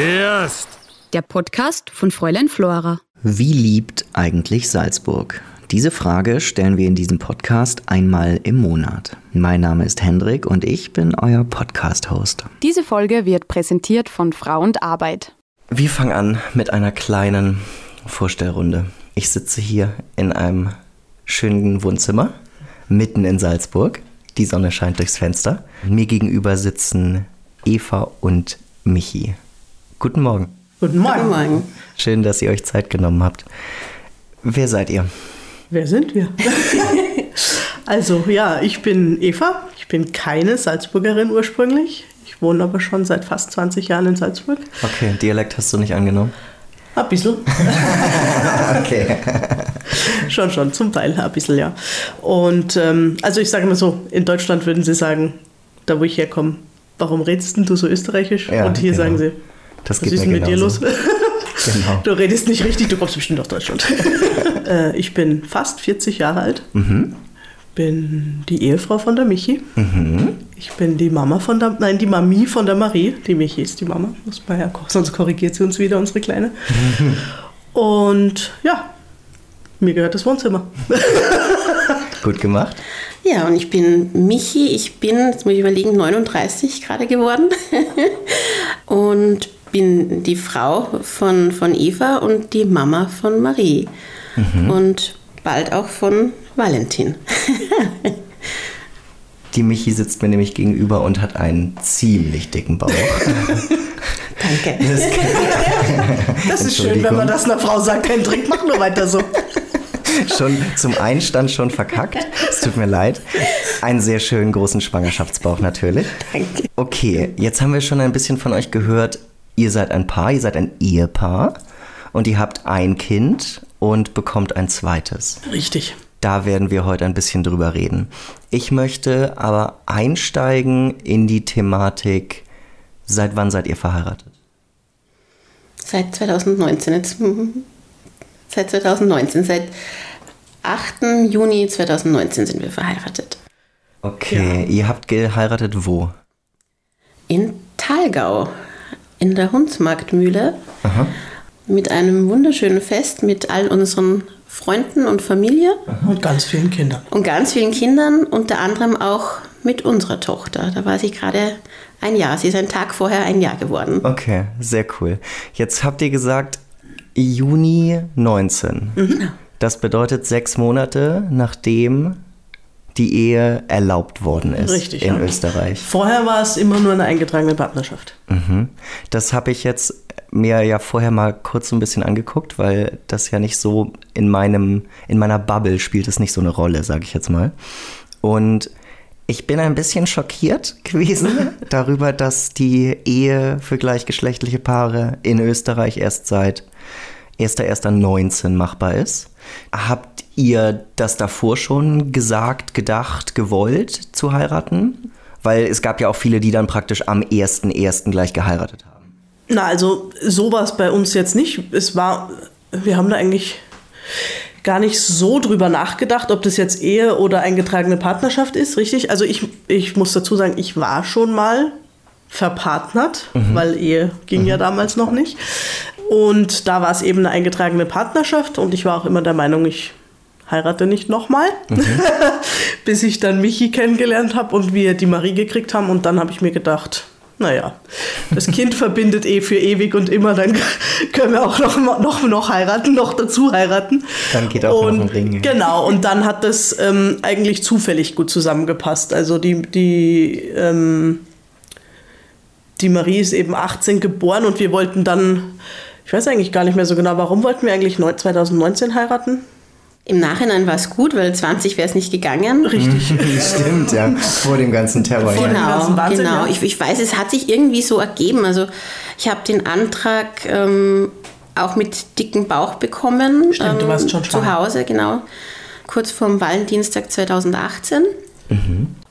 Erst. Der Podcast von Fräulein Flora. Wie liebt eigentlich Salzburg? Diese Frage stellen wir in diesem Podcast einmal im Monat. Mein Name ist Hendrik und ich bin euer Podcast-Host. Diese Folge wird präsentiert von Frau und Arbeit. Wir fangen an mit einer kleinen Vorstellrunde. Ich sitze hier in einem schönen Wohnzimmer mitten in Salzburg. Die Sonne scheint durchs Fenster. Mir gegenüber sitzen Eva und Michi. Guten Morgen. Guten Morgen. Guten Morgen. Schön, dass ihr euch Zeit genommen habt. Wer seid ihr? Wer sind wir? also ja, ich bin Eva. Ich bin keine Salzburgerin ursprünglich. Ich wohne aber schon seit fast 20 Jahren in Salzburg. Okay, Dialekt hast du nicht angenommen? Ein bisschen. Okay. schon, schon, zum Teil ein bisschen, ja. Und ähm, also ich sage mal so, in Deutschland würden sie sagen, da wo ich herkomme, warum redest denn du so österreichisch? Ja, Und hier genau. sagen sie, Das was geht ist mit dir los? Genau. Du redest nicht richtig, du kommst bestimmt aus Deutschland. äh, ich bin fast 40 Jahre alt. Mhm. Bin die Ehefrau von der Michi. Mhm. Ich bin die Mama von der, nein, die Mami von der Marie. Die Michi ist die Mama, muss man ja, sonst korrigiert sie uns wieder, unsere Kleine. Und ja, mir gehört das Wohnzimmer. Gut gemacht. Ja, und ich bin Michi. Ich bin, jetzt muss ich überlegen, 39 gerade geworden. und bin die Frau von, von Eva und die Mama von Marie. Und bald auch von Valentin. Die Michi sitzt mir nämlich gegenüber und hat einen ziemlich dicken Bauch. Danke. Das ist schön, wenn man das einer Frau sagt. Hendrik, mach nur weiter so. schon zum Einstand schon verkackt. Es tut mir leid. Einen sehr schönen großen Schwangerschaftsbauch natürlich. Danke. Okay, jetzt haben wir schon ein bisschen von euch gehört. Ihr seid ein Paar, ihr seid ein Ehepaar und ihr habt ein Kind und bekommt ein zweites. Richtig. Da werden wir heute ein bisschen drüber reden. Ich möchte aber einsteigen in die Thematik, seit wann seid ihr verheiratet? Seit 2019. Jetzt, mhm. seit 2019. Seit 8. Juni 2019 sind wir verheiratet. Okay, ihr habt geheiratet wo? In Thalgau, in der Hundsmarktmühle, mit einem wunderschönen Fest mit all unseren Freunden und Familie Und ganz vielen Kindern. und ganz vielen Kindern, unter anderem auch mit unserer Tochter. Da war sie gerade ein Jahr. Sie ist einen Tag vorher ein Jahr geworden. Okay, sehr cool. Jetzt habt ihr gesagt, Juni 19. Das bedeutet sechs Monate, nachdem die Ehe erlaubt worden ist Richtig, in ja. Österreich. Vorher war es immer nur eine eingetragene Partnerschaft. Mhm. Das habe ich jetzt mir ja vorher mal kurz so ein bisschen angeguckt, weil das ja nicht so in meinem, in meiner Bubble spielt es nicht so eine Rolle, sage ich jetzt mal. Und ich bin ein bisschen schockiert gewesen darüber, dass die Ehe für gleichgeschlechtliche Paare in Österreich erst seit 1.1.19 machbar ist. Habt ihr das davor schon gesagt, gedacht, gewollt zu heiraten? Weil es gab ja auch viele, die dann praktisch am 1.1. gleich geheiratet haben. Na, also so war es bei uns jetzt nicht. Es war, wir haben da eigentlich gar nicht so drüber nachgedacht, ob das jetzt Ehe oder eingetragene Partnerschaft ist, richtig? Also ich, ich muss dazu sagen, ich war schon mal verpartnert, weil Ehe ging ja damals noch nicht. Und da war es eben eine eingetragene Partnerschaft und ich war auch immer der Meinung, ich heirate nicht nochmal, bis ich dann Michi kennengelernt habe und wir die Marie gekriegt haben. Und dann habe ich mir gedacht, naja, das Kind verbindet eh für ewig und immer, dann können wir auch noch, noch, noch heiraten, noch dazu heiraten. Dann geht auch noch und, ein Ring. Genau, und dann hat das ähm, eigentlich zufällig gut zusammengepasst. Also die, die, ähm, die Marie ist eben 18 geboren und wir wollten dann, ich weiß eigentlich gar nicht mehr so genau, warum wollten wir eigentlich neu- 2019 heiraten? Im Nachhinein war es gut, weil 20 wäre es nicht gegangen. Richtig. Stimmt, ja. Vor dem ganzen Terror. Genau, ganzen Wahnsinn, genau. ja. Ich, ich weiß, es hat sich irgendwie so ergeben. Also ich habe den Antrag ähm, auch mit dicken Bauch bekommen. Stimmt, du ähm, warst schon Zu schwanger. Hause, genau. Kurz vorm Valentinstag 2018.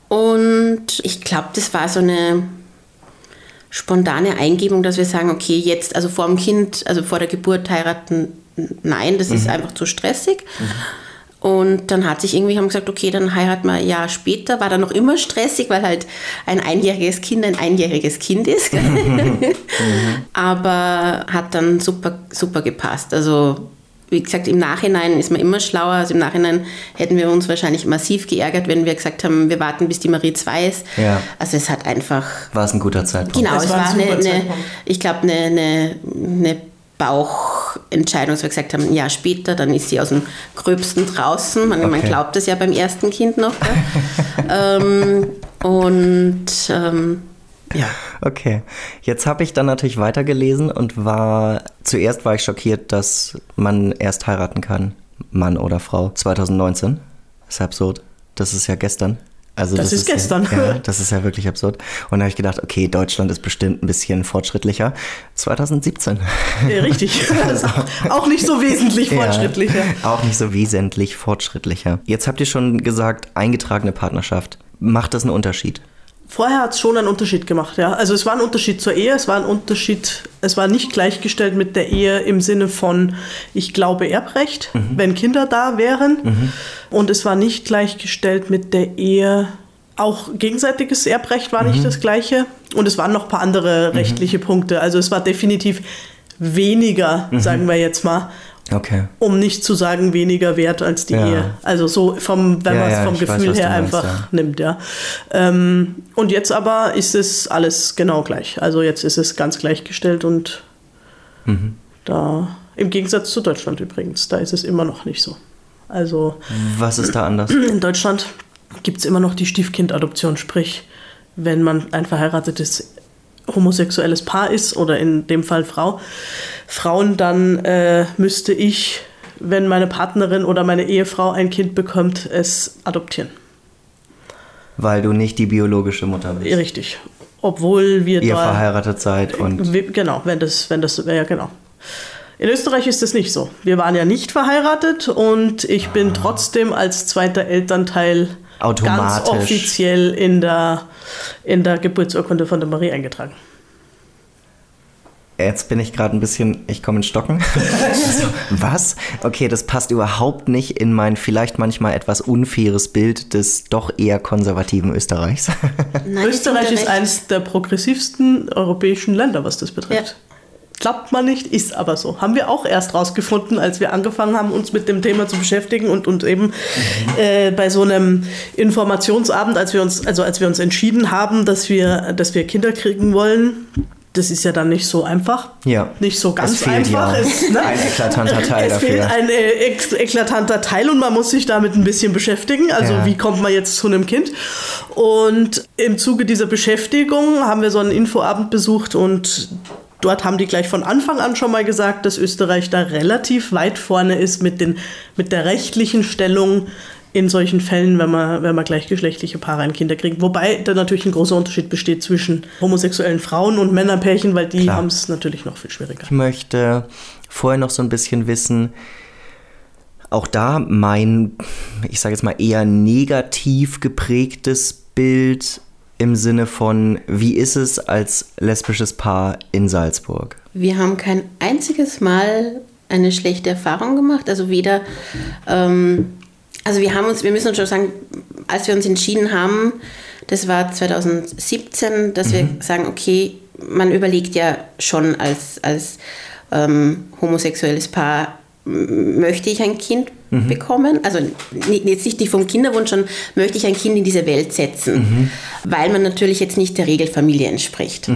Und ich glaube, das war so eine spontane Eingebung, dass wir sagen, okay, jetzt, also vor dem Kind, also vor der Geburt heiraten, nein, das ist einfach zu stressig. Und dann hat sich irgendwie, haben gesagt, okay, dann heiraten wir ein Jahr später. War dann noch immer stressig, weil halt ein einjähriges Kind ein einjähriges Kind ist. Aber hat dann super, super gepasst. Also wie gesagt, im Nachhinein ist man immer schlauer. Also im Nachhinein hätten wir uns wahrscheinlich massiv geärgert, wenn wir gesagt haben, wir warten, bis die Marie 2 ist. Ja. Also es hat einfach. War es ein guter Zeitpunkt? Genau, Es es war ein war super eine, eine ich glaube, eine, eine, eine Bauchentscheidung, dass wir gesagt haben, ein Jahr später, dann ist sie aus dem Gröbsten draußen. Man, man Okay. glaubt das ja beim ersten Kind noch. ähm, und ähm, ja. Okay. Jetzt habe ich dann natürlich weitergelesen und war zuerst war ich schockiert, dass man erst heiraten kann, Mann oder Frau. 2019. Das ist absurd. Das ist ja gestern. Also Das ist gestern. Ja, ja, das ist ja wirklich absurd. Und da habe ich gedacht, okay, Deutschland ist bestimmt ein bisschen fortschrittlicher. 2017. Ja, richtig. Das auch, auch nicht so wesentlich fortschrittlicher. Ja, auch nicht so wesentlich fortschrittlicher. Jetzt habt ihr schon gesagt, eingetragene Partnerschaft. Macht das einen Unterschied? Vorher hat es schon einen Unterschied gemacht, ja. Also es war ein Unterschied zur Ehe, es war ein Unterschied, es war nicht gleichgestellt mit der Ehe im Sinne von, ich glaube Erbrecht, wenn Kinder da wären. Und es war nicht gleichgestellt mit der Ehe, auch gegenseitiges Erbrecht war nicht das gleiche. Und es waren noch ein paar andere rechtliche Punkte. Also es war definitiv weniger, sagen wir jetzt mal, Okay. um nicht zu sagen weniger wert als die Ja. Ehe. Also so vom, wenn Ja, man es vom weiß, Gefühl du her meinst, einfach nimmt, ja. Ähm, und jetzt aber ist es alles genau gleich. Also jetzt ist es ganz gleichgestellt und Mhm. da im Gegensatz zu Deutschland übrigens, da ist es immer noch nicht so. Also Was ist da anders? in Deutschland gibt es immer noch die Stiefkindadoption, sprich, wenn man ein verheiratetes homosexuelles Paar ist oder in dem Fall Frau, Frauen, dann äh, müsste ich, wenn meine Partnerin oder meine Ehefrau ein Kind bekommt, es adoptieren. Weil du nicht die biologische Mutter bist. Richtig. Obwohl wir Ihr da verheiratet seid und Genau, wenn das, wenn das, ja genau. In Österreich ist das nicht so. Wir waren ja nicht verheiratet und ich Ah. bin trotzdem als zweiter Elternteil ganz Automatisch. offiziell in der, in der Geburtsurkunde von der Marie eingetragen. jetzt bin ich gerade ein bisschen, ich komme in Stocken. was? Okay, das passt überhaupt nicht in mein vielleicht manchmal etwas unfaires Bild des doch eher konservativen Österreichs. Nein, ich Österreich ist eines der progressivsten europäischen Länder, was das betrifft. Ja. Glaubt man nicht, ist aber so. Haben wir auch erst rausgefunden, als wir angefangen haben, uns mit dem Thema zu beschäftigen und, und eben äh, bei so einem Informationsabend, als wir uns, also als wir uns entschieden haben, dass wir, dass wir Kinder kriegen wollen, das ist ja dann nicht so einfach. Ja. Nicht so ganz Es fehlt einfach. ja Es, ne? ein eklatanter Teil es dafür. fehlt ein äh, eklatanter Teil und man muss sich damit ein bisschen beschäftigen. Also Ja. wie kommt man jetzt zu einem Kind? Und im Zuge dieser Beschäftigung haben wir so einen Infoabend besucht und dort haben die gleich von Anfang an schon mal gesagt, dass Österreich da relativ weit vorne ist mit, den, mit der rechtlichen Stellung in solchen Fällen, wenn man, wenn man gleichgeschlechtliche Paare ein Kinder kriegt. Wobei da natürlich ein großer Unterschied besteht zwischen homosexuellen Frauen und Männerpärchen, weil die haben es natürlich noch viel schwieriger. Ich möchte vorher noch so ein bisschen wissen, auch da mein, ich sage jetzt mal eher negativ geprägtes Bild im Sinne von, wie ist es als lesbisches Paar in Salzburg? Wir haben kein einziges Mal eine schlechte Erfahrung gemacht. Also weder, ähm, also wir haben uns, wir müssen uns schon sagen, als wir uns entschieden haben, das war 2017, dass wir sagen, okay, man überlegt ja schon als, als ähm, homosexuelles Paar, möchte ich ein Kind bekommen? Also jetzt nicht vom Kinderwunsch, sondern möchte ich ein Kind in diese Welt setzen, weil man natürlich jetzt nicht der Regelfamilie entspricht.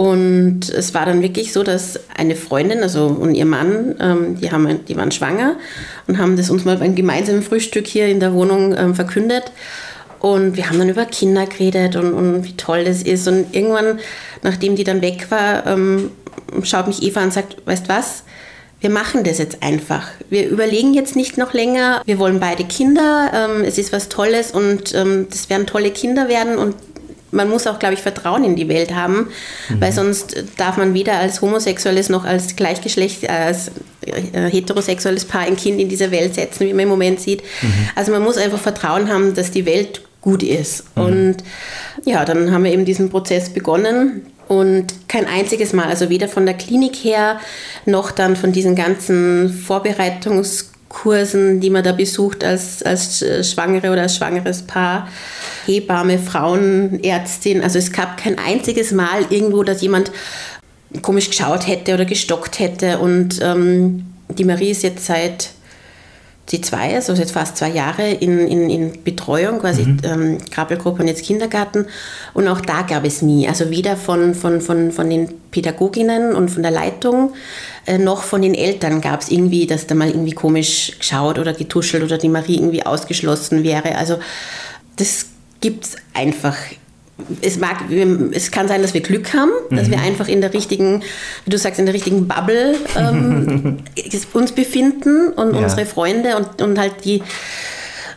Und es war dann wirklich so, dass eine Freundin, also und ihr Mann, ähm, die, haben, die waren schwanger und haben das uns mal beim gemeinsamen Frühstück hier in der Wohnung ähm, verkündet. Und wir haben dann über Kinder geredet und, und wie toll das ist. Und irgendwann, nachdem die dann weg war, ähm, schaut mich Eva an und sagt, weißt was, wir machen das jetzt einfach. Wir überlegen jetzt nicht noch länger. Wir wollen beide Kinder. Ähm, es ist was Tolles und ähm, das werden tolle Kinder werden. Und man muss auch, glaube ich, Vertrauen in die Welt haben, weil sonst darf man weder als homosexuelles noch als Gleichgeschlecht, als äh, heterosexuelles Paar ein Kind in diese Welt setzen, wie man im Moment sieht. Also man muss einfach Vertrauen haben, dass die Welt gut ist. Und ja, dann haben wir eben diesen Prozess begonnen. Und kein einziges Mal, also weder von der Klinik her noch dann von diesen ganzen Kursen, die man da besucht als, als Schwangere oder als schwangeres Paar. Hebamme, Frauenärztin. Also es gab kein einziges Mal irgendwo, dass jemand komisch geschaut hätte oder gestockt hätte. Und ähm, die Marie ist jetzt seit die zwei, also jetzt fast zwei Jahre in, in, in Betreuung, quasi mhm. ähm, Krabbelgruppe und jetzt Kindergarten. Und auch da gab es nie, also weder von, von, von, von den Pädagoginnen und von der Leitung, äh, noch von den Eltern gab es irgendwie, dass da mal irgendwie komisch geschaut oder getuschelt oder die Marie irgendwie ausgeschlossen wäre. Also das gibt es einfach es mag, es kann sein, dass wir Glück haben, dass mhm. wir einfach in der richtigen, wie du sagst, in der richtigen Bubble ähm, uns befinden und ja. unsere Freunde und, und halt die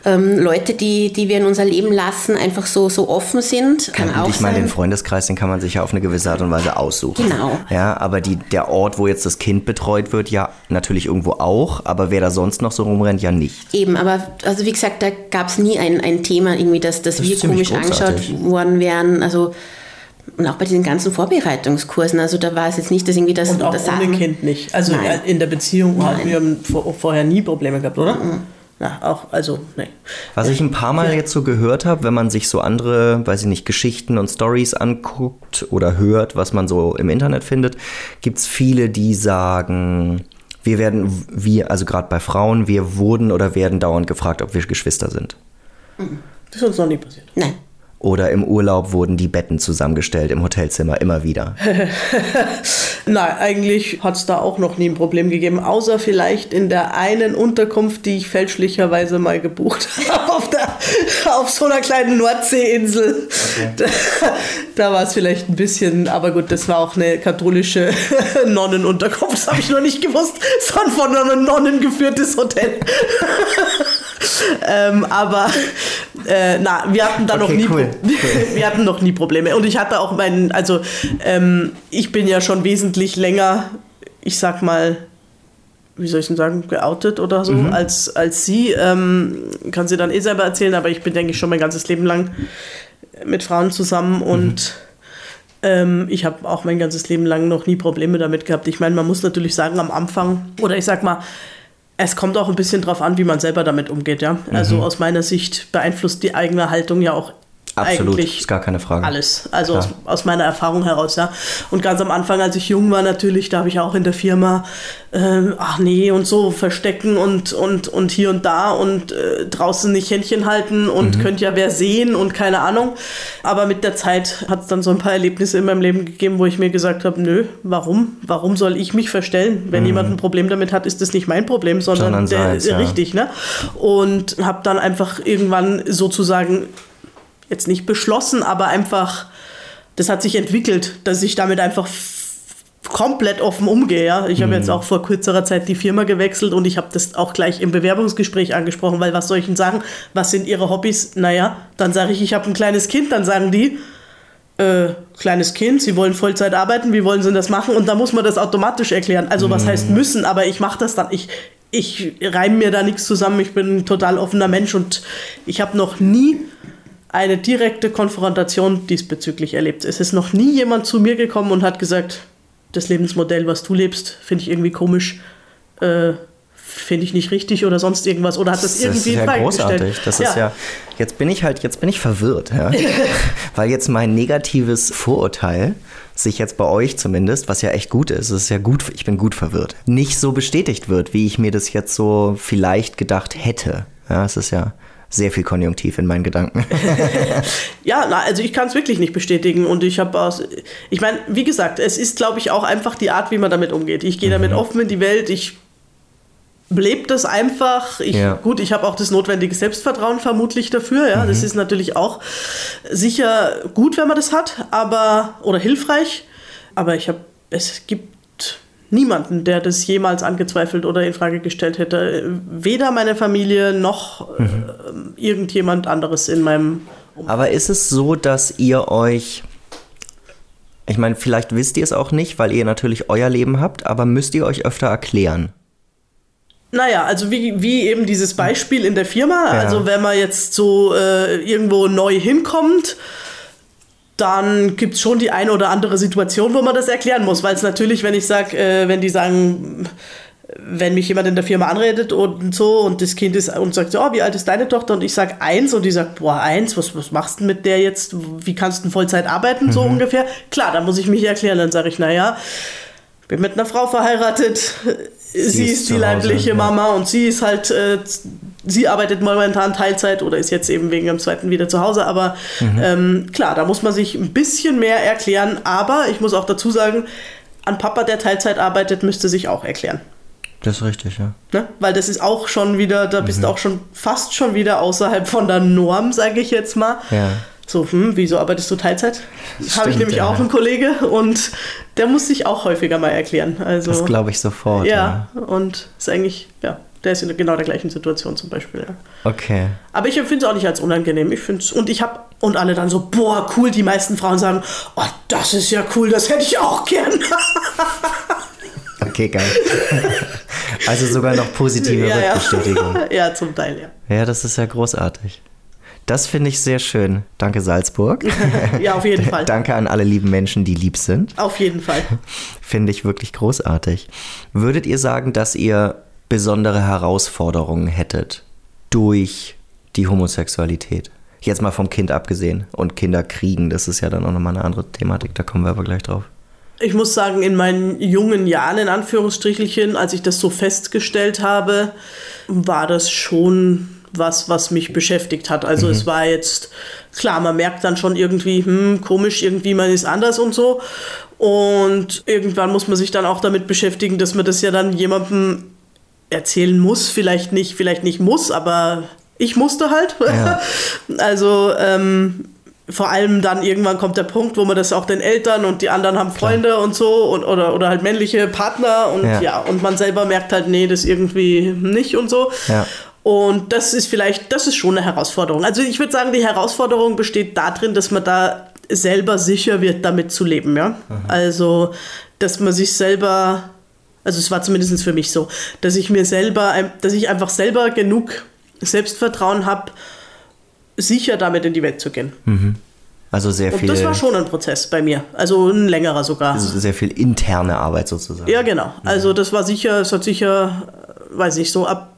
ähm, Leute, die, die wir in unser Leben lassen, einfach so, so offen sind. Kann ja, auch ich meine, den Freundeskreis, den kann man sich ja auf eine gewisse Art und Weise aussuchen. Genau. Ja, aber die, der Ort, wo jetzt das Kind betreut wird, ja, natürlich irgendwo auch, aber wer da sonst noch so rumrennt, ja nicht. Eben, aber also wie gesagt, da gab es nie ein, ein Thema, irgendwie, dass, dass das wir komisch großartig. angeschaut worden wären. Also und auch bei diesen ganzen Vorbereitungskursen, also da war es jetzt nicht, dass irgendwie das... Und auch das ohne Kind nicht. Also Nein. in der Beziehung Nein. haben wir vorher nie Probleme gehabt, oder? Mhm. Na, auch, also, nee. Was ich ein paar Mal ja. jetzt so gehört habe, wenn man sich so andere, weiß ich nicht, Geschichten und Stories anguckt oder hört, was man so im Internet findet, gibt es viele, die sagen, wir werden, wir, also gerade bei Frauen, wir wurden oder werden dauernd gefragt, ob wir Geschwister sind. Das ist uns noch nie passiert. Nein. Oder im Urlaub wurden die Betten zusammengestellt im Hotelzimmer immer wieder? Nein, eigentlich hat es da auch noch nie ein Problem gegeben, außer vielleicht in der einen Unterkunft, die ich fälschlicherweise mal gebucht habe, auf, auf so einer kleinen Nordseeinsel. Okay. Da, da war es vielleicht ein bisschen, aber gut, das war auch eine katholische Nonnenunterkunft, das habe ich noch nicht gewusst, sondern von einer Nonnen geführtes Hotel. ähm, aber äh, na, wir hatten da okay, noch nie cool. wir hatten noch nie Probleme. Und ich hatte auch meinen, also ähm, ich bin ja schon wesentlich länger, ich sag mal, wie soll ich denn sagen, geoutet oder so, mhm. als, als sie. Ähm, kann sie dann eh selber erzählen, aber ich bin, denke ich, schon mein ganzes Leben lang mit Frauen zusammen und mhm. ähm, ich habe auch mein ganzes Leben lang noch nie Probleme damit gehabt. Ich meine, man muss natürlich sagen, am Anfang, oder ich sag mal, es kommt auch ein bisschen drauf an, wie man selber damit umgeht, ja. Also mhm. aus meiner Sicht beeinflusst die eigene Haltung ja auch Absolut, eigentlich ist gar keine Frage. Alles, also aus, aus, meiner Erfahrung heraus, ja. Und ganz am Anfang, als ich jung war, natürlich, da habe ich auch in der Firma, äh, ach nee, und so verstecken und, und, und hier und da und äh, draußen nicht Händchen halten und mhm. könnte ja wer sehen und keine Ahnung. Aber mit der Zeit hat es dann so ein paar Erlebnisse in meinem Leben gegeben, wo ich mir gesagt habe, nö, warum? Warum soll ich mich verstellen? Wenn mhm. jemand ein Problem damit hat, ist das nicht mein Problem, sondern, sondern der, seins, ja. richtig, ne? Und habe dann einfach irgendwann sozusagen jetzt nicht beschlossen, aber einfach, das hat sich entwickelt, dass ich damit einfach komplett offen umgehe. Ja? Ich mhm. habe jetzt auch vor kürzerer Zeit die Firma gewechselt und ich habe das auch gleich im Bewerbungsgespräch angesprochen, weil was soll ich denn sagen? Was sind Ihre Hobbys? Naja, dann sage ich, ich habe ein kleines Kind, dann sagen die, äh, kleines Kind, Sie wollen Vollzeit arbeiten, wie wollen Sie das machen? Und da muss man das automatisch erklären. Also was mhm. heißt müssen, aber ich mache das dann. Ich, ich reime mir da nichts zusammen, ich bin ein total offener Mensch und ich habe noch nie eine direkte Konfrontation diesbezüglich erlebt. Es ist noch nie jemand zu mir gekommen und hat gesagt, das Lebensmodell, was du lebst, finde ich irgendwie komisch, äh, finde ich nicht richtig oder sonst irgendwas oder hat das, das irgendwie Das ist ja großartig. Das ja. ist ja jetzt bin ich halt jetzt bin ich verwirrt, ja? weil jetzt mein negatives Vorurteil sich jetzt bei euch zumindest, was ja echt gut ist, es ist ja gut, ich bin gut verwirrt, nicht so bestätigt wird, wie ich mir das jetzt so vielleicht gedacht hätte. Ja, es ist ja sehr viel Konjunktiv in meinen Gedanken. ja, na, also ich kann es wirklich nicht bestätigen und ich habe aus, ich meine, wie gesagt, es ist, glaube ich, auch einfach die Art, wie man damit umgeht. Ich gehe mhm. damit offen in die Welt, ich lebe das einfach. Ich, ja. Gut, ich habe auch das notwendige Selbstvertrauen vermutlich dafür. Ja, mhm. das ist natürlich auch sicher gut, wenn man das hat, aber oder hilfreich. Aber ich habe, es gibt niemanden, der das jemals angezweifelt oder in Frage gestellt hätte. Weder meine Familie noch mhm. äh, irgendjemand anderes in meinem Umfeld. Aber ist es so, dass ihr euch ich meine, vielleicht wisst ihr es auch nicht, weil ihr natürlich euer Leben habt, aber müsst ihr euch öfter erklären? Naja, also wie, wie eben dieses Beispiel in der Firma. Ja. Also wenn man jetzt so äh, irgendwo neu hinkommt, dann gibt es schon die eine oder andere Situation, wo man das erklären muss. Weil es natürlich, wenn ich sage, äh, wenn die sagen, wenn mich jemand in der Firma anredet und so und das Kind ist und sagt, oh, wie alt ist deine Tochter? Und ich sage eins und die sagt, boah, eins, was, was machst du mit der jetzt? Wie kannst du denn Vollzeit arbeiten, so ungefähr? Klar, dann muss ich mich erklären. Dann sage ich, naja, bin mit einer Frau verheiratet, sie, ist ist zu die Hause, leibliche ja. Mama und sie ist halt, äh, sie arbeitet momentan Teilzeit oder ist jetzt eben wegen dem zweiten wieder zu Hause. Aber ähm, klar, da muss man sich ein bisschen mehr erklären. Aber ich muss auch dazu sagen, an Papa, der Teilzeit arbeitet, müsste sich auch erklären. Das ist richtig, ja. Ne? Weil das ist auch schon wieder, da bist du auch schon fast schon wieder außerhalb von der Norm, sage ich jetzt mal. Ja. So, hm, wieso arbeitest du Teilzeit? Habe ich nämlich ja. auch einen Kollege und der muss sich auch häufiger mal erklären. Also, Das glaube ich sofort. ja, und ist eigentlich, ja, der ist in genau der gleichen Situation zum Beispiel. Ja. Okay. Aber ich empfinde es auch nicht als unangenehm. Ich finde und ich habe, und alle dann so, boah, cool, die meisten Frauen sagen, oh, das ist ja cool, das hätte ich auch gern. Okay, geil. also sogar noch positive ja, ja. Rückbestätigung. ja, zum Teil, ja. Ja, das ist ja großartig. Das finde ich sehr schön. Danke, Salzburg. Ja, auf jeden Fall. Danke an alle lieben Menschen, die lieb sind. Auf jeden Fall. Finde ich wirklich großartig. Würdet ihr sagen, dass ihr besondere Herausforderungen hättet durch die Homosexualität? Jetzt mal vom Kind abgesehen. Und Kinder kriegen, das ist ja dann auch nochmal eine andere Thematik, da kommen wir aber gleich drauf. Ich muss sagen, in meinen jungen Jahren, in Anführungsstrichelchen, als ich das so festgestellt habe, war das schon was, was mich beschäftigt hat. Also es war jetzt, klar, man merkt dann schon irgendwie, hm, komisch, irgendwie man ist anders und so. Und irgendwann muss man sich dann auch damit beschäftigen, dass man das ja dann jemandem erzählen muss. Vielleicht nicht, vielleicht nicht muss, aber ich musste halt. Ja. Also ähm, vor allem dann irgendwann kommt der Punkt, wo man das auch den Eltern und die anderen haben Freunde und so und, oder, oder halt männliche Partner und Ja. ja. und man selber merkt halt, nee, das irgendwie nicht und so. Ja. Und das ist vielleicht, das ist schon eine Herausforderung. Also ich würde sagen, die Herausforderung besteht darin, dass man da selber sicher wird, damit zu leben, ja. Also, dass man sich selber, also es war zumindest für mich so, dass ich mir selber, ein- dass ich einfach selber genug Selbstvertrauen habe, sicher damit in die Welt zu gehen. Also sehr Und viel, das war schon ein Prozess bei mir. Also ein längerer sogar. sehr viel interne Arbeit sozusagen. Ja, genau. Also das war sicher, es hat sicher, äh, weiß ich, so ab,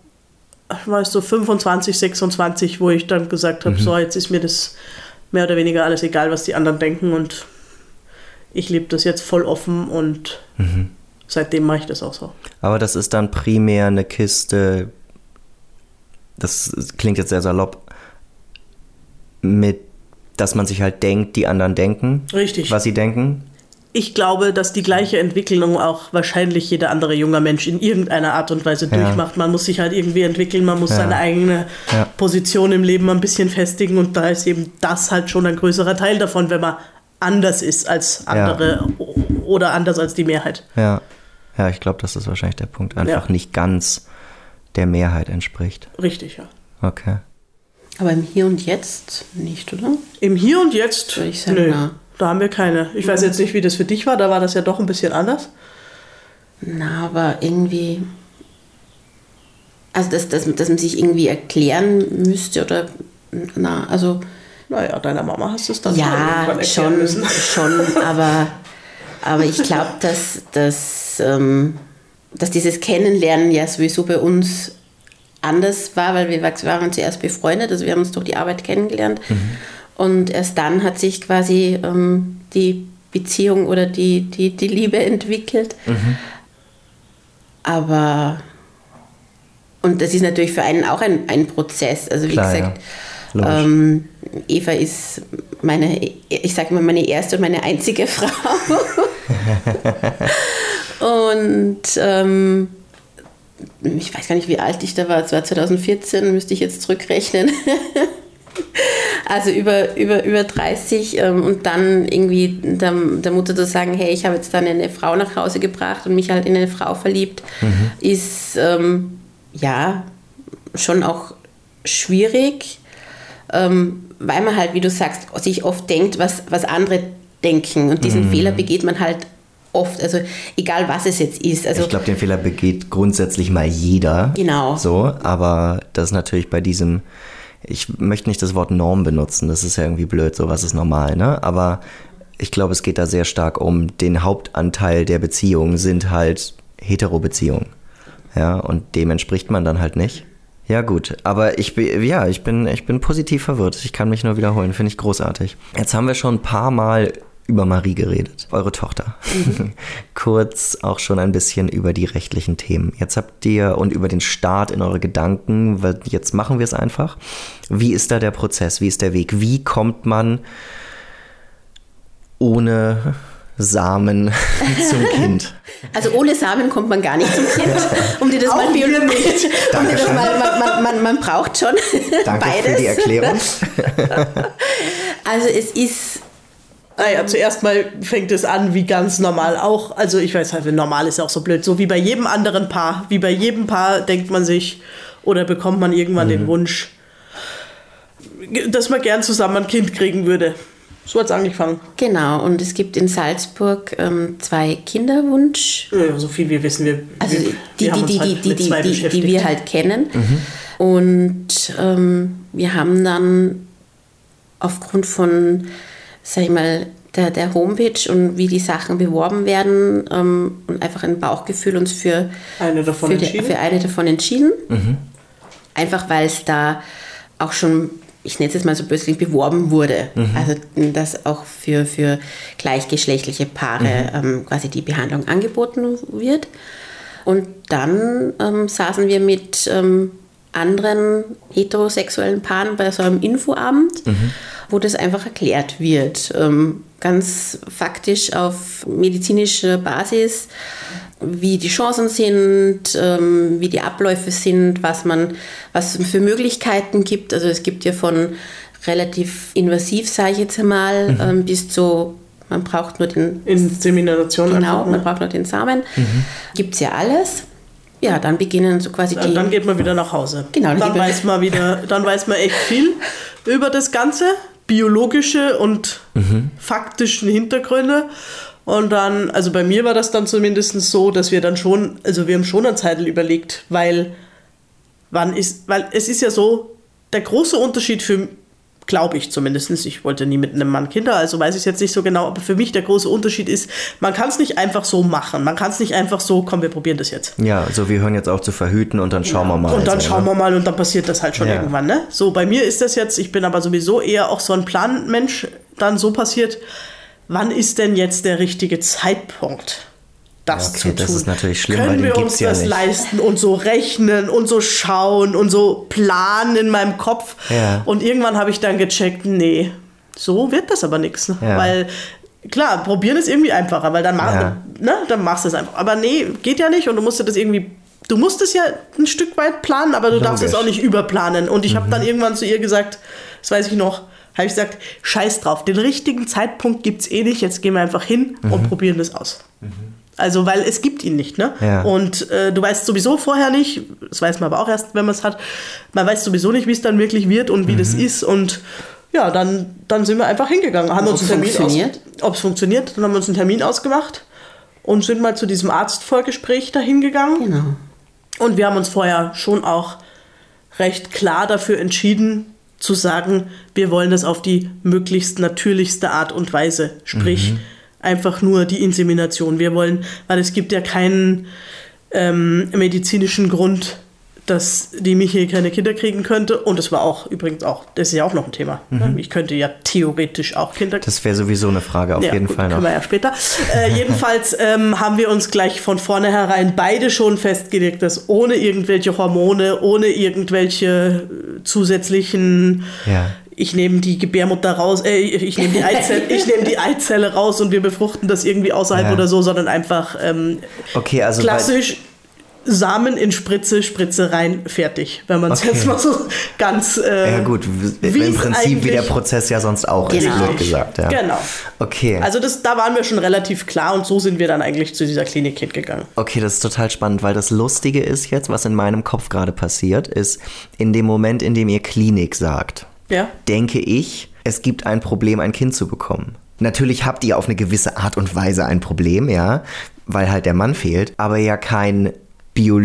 weißt so 25, 26, wo ich dann gesagt habe, so jetzt ist mir das mehr oder weniger alles egal, was die anderen denken und ich lebe das jetzt voll offen und seitdem mache ich das auch so. Aber das ist dann primär eine Kiste, das klingt jetzt sehr salopp, mit, dass man sich halt denkt, die anderen denken, Richtig. was sie denken. Ich glaube, dass die gleiche Entwicklung auch wahrscheinlich jeder andere junger Mensch in irgendeiner Art und Weise Ja. durchmacht. Man muss sich halt irgendwie entwickeln, man muss Ja. seine eigene Ja. Position im Leben ein bisschen festigen und da ist eben das halt schon ein größerer Teil davon, wenn man anders ist als andere oder anders als die Mehrheit. Ja, ja ich glaube, das ist wahrscheinlich der Punkt. Einfach Ja. nicht ganz der Mehrheit entspricht. Richtig, ja. Okay. Aber im Hier und Jetzt nicht, oder? Im Hier und Jetzt, Würde ich sagen, nö, na. da haben wir keine. Ich weiß jetzt nicht, wie das für dich war, da war das ja doch ein bisschen anders. Na, aber irgendwie. Also, dass, dass, dass man sich irgendwie erklären müsste oder. Na, also. Naja, deiner Mama hast du es dann schon Ja, schon, müssen. schon, aber, aber ich glaube, dass, dass, ähm, dass dieses Kennenlernen ja sowieso bei uns anders war, weil wir waren zuerst befreundet, also wir haben uns durch die Arbeit kennengelernt und erst dann hat sich quasi ähm, die Beziehung oder die, die, die Liebe entwickelt. Aber und das ist natürlich für einen auch ein, ein Prozess. Also wie Klar, gesagt, ja. Ähm, Eva ist meine, ich sage mal, meine erste und meine einzige Frau. und ähm, ich weiß gar nicht, wie alt ich da war. Es war 2014, müsste ich jetzt zurückrechnen. also über, über, über 30 ähm, und dann irgendwie der, der Mutter zu sagen, hey, ich habe jetzt dann eine Frau nach Hause gebracht und mich halt in eine Frau verliebt, ist ähm, ja schon auch schwierig, ähm, weil man halt, wie du sagst, sich oft denkt, was, was andere denken und diesen Fehler begeht man halt oft, also egal was es jetzt ist. Also ich glaube, den Fehler begeht grundsätzlich mal jeder. Genau. So, aber das ist natürlich bei diesem, ich möchte nicht das Wort Norm benutzen, das ist ja irgendwie blöd, so was ist normal, ne? Aber ich glaube, es geht da sehr stark um den Hauptanteil der Beziehungen sind halt Hetero-Beziehungen. Ja, und dem entspricht man dann halt nicht. Ja, gut. Aber ich bin, ja, ich bin, ich bin positiv verwirrt. Ich kann mich nur wiederholen. Finde ich großartig. Jetzt haben wir schon ein paar Mal über Marie geredet, eure Tochter. Mhm. Kurz auch schon ein bisschen über die rechtlichen Themen. Jetzt habt ihr und über den Start in eure Gedanken, weil jetzt machen wir es einfach. Wie ist da der Prozess? Wie ist der Weg? Wie kommt man ohne Samen zum Kind? Also ohne Samen kommt man gar nicht zum Kind. Um dir das mal biologisch. Um dir das mal, man, man, man, man braucht schon Danke beides. für die Erklärung. Also es ist naja, zuerst mal fängt es an wie ganz normal auch. Also ich weiß halt, normal ist ja auch so blöd. So wie bei jedem anderen Paar. Wie bei jedem Paar denkt man sich oder bekommt man irgendwann mhm. den Wunsch, dass man gern zusammen ein Kind kriegen würde. So hat es angefangen. Genau, und es gibt in Salzburg ähm, zwei Kinderwunsch. Ja, so viel wir wissen. Wir, also wir, die, wir die, die, halt die, die, die, die, wir halt kennen. Mhm. Und ähm, wir haben dann aufgrund von sag ich mal, der, der Homepage und wie die Sachen beworben werden ähm, und einfach ein Bauchgefühl uns für eine davon, für, die, für eine davon entschieden. Mhm. Einfach weil es da auch schon, ich nenne es jetzt mal so böse, beworben wurde. Mhm. Also dass auch für, für gleichgeschlechtliche Paare mhm. ähm, quasi die Behandlung angeboten wird. Und dann ähm, saßen wir mit ähm, anderen heterosexuellen Paaren bei so einem Infoabend. Mhm wo das einfach erklärt wird. Ähm, ganz faktisch auf medizinischer Basis, wie die Chancen sind, ähm, wie die Abläufe sind, was man, was es für Möglichkeiten gibt. Also es gibt ja von relativ invasiv, sage ich jetzt einmal, mhm. ähm, bis zu man braucht nur den Insemination. Genau, man braucht nur den Samen. Mhm. Gibt es ja alles. Ja, dann beginnen so quasi die. Dann geht man wieder nach Hause. Genau. Dann weiß man wieder, dann weiß man echt viel über das Ganze biologische und mhm. faktischen Hintergründe. Und dann, also bei mir war das dann zumindest so, dass wir dann schon, also wir haben schon eine Zeit überlegt, weil wann ist, weil es ist ja so, der große Unterschied für Glaube ich zumindest. Ich wollte nie mit einem Mann Kinder, also weiß ich es jetzt nicht so genau. Aber für mich der große Unterschied ist, man kann es nicht einfach so machen. Man kann es nicht einfach so, komm, wir probieren das jetzt. Ja, so also wir hören jetzt auch zu verhüten und dann schauen ja. wir mal. Und dann so, schauen ne? wir mal und dann passiert das halt schon ja. irgendwann. Ne? So, bei mir ist das jetzt, ich bin aber sowieso eher auch so ein Planmensch, dann so passiert, wann ist denn jetzt der richtige Zeitpunkt? das okay, zu tun. Das ist natürlich schlimm, Können wir uns das ja leisten und so rechnen und so schauen und so planen in meinem Kopf. Ja. Und irgendwann habe ich dann gecheckt, nee, so wird das aber nichts. Ne? Ja. Weil klar, probieren ist irgendwie einfacher, weil dann, mach, ja. ne, dann machst du es einfach. Aber nee, geht ja nicht und du musst das irgendwie du musst es ja ein Stück weit planen, aber du Logisch. darfst es auch nicht überplanen. Und ich mhm. habe dann irgendwann zu ihr gesagt, das weiß ich noch, habe ich gesagt, scheiß drauf, den richtigen Zeitpunkt gibt es eh nicht, jetzt gehen wir einfach hin mhm. und probieren das aus. Mhm. Also, weil es gibt ihn nicht, ne? Ja. Und äh, du weißt sowieso vorher nicht, das weiß man aber auch erst, wenn man es hat, man weiß sowieso nicht, wie es dann wirklich wird und wie mhm. das ist. Und ja, dann, dann sind wir einfach hingegangen. Haben uns einen Termin funktioniert? Ob es funktioniert, dann haben wir uns einen Termin ausgemacht und sind mal zu diesem Arztvorgespräch dahin gegangen. Genau. Und wir haben uns vorher schon auch recht klar dafür entschieden, zu sagen, wir wollen das auf die möglichst natürlichste Art und Weise. Sprich, mhm einfach nur die Insemination. Wir wollen, weil es gibt ja keinen ähm, medizinischen Grund, dass die Michi keine Kinder kriegen könnte. Und das war auch übrigens auch, das ist ja auch noch ein Thema. Ne? Mhm. Ich könnte ja theoretisch auch Kinder kriegen. Das wäre sowieso eine Frage, auf ja, jeden Fall noch. Können wir ja später. Äh, jedenfalls ähm, haben wir uns gleich von vornherein beide schon festgelegt, dass ohne irgendwelche Hormone, ohne irgendwelche äh, zusätzlichen ja ich nehme die Gebärmutter raus, äh, ich nehme die, Eizelle, nehm die Eizelle raus und wir befruchten das irgendwie außerhalb ja. oder so, sondern einfach ähm, okay, also klassisch Samen in Spritze, Spritze rein, fertig. Wenn man es okay. jetzt mal so ganz. Äh, ja, gut, im Prinzip wie der Prozess ja sonst auch genau. ist, gesagt. Ja. Genau. Okay. Also das, da waren wir schon relativ klar und so sind wir dann eigentlich zu dieser Klinik hingegangen. Okay, das ist total spannend, weil das Lustige ist jetzt, was in meinem Kopf gerade passiert, ist in dem Moment, in dem ihr Klinik sagt ja. denke ich, es gibt ein Problem, ein Kind zu bekommen. Natürlich habt ihr auf eine gewisse Art und Weise ein Problem, ja, weil halt der Mann fehlt, aber ja kein Bio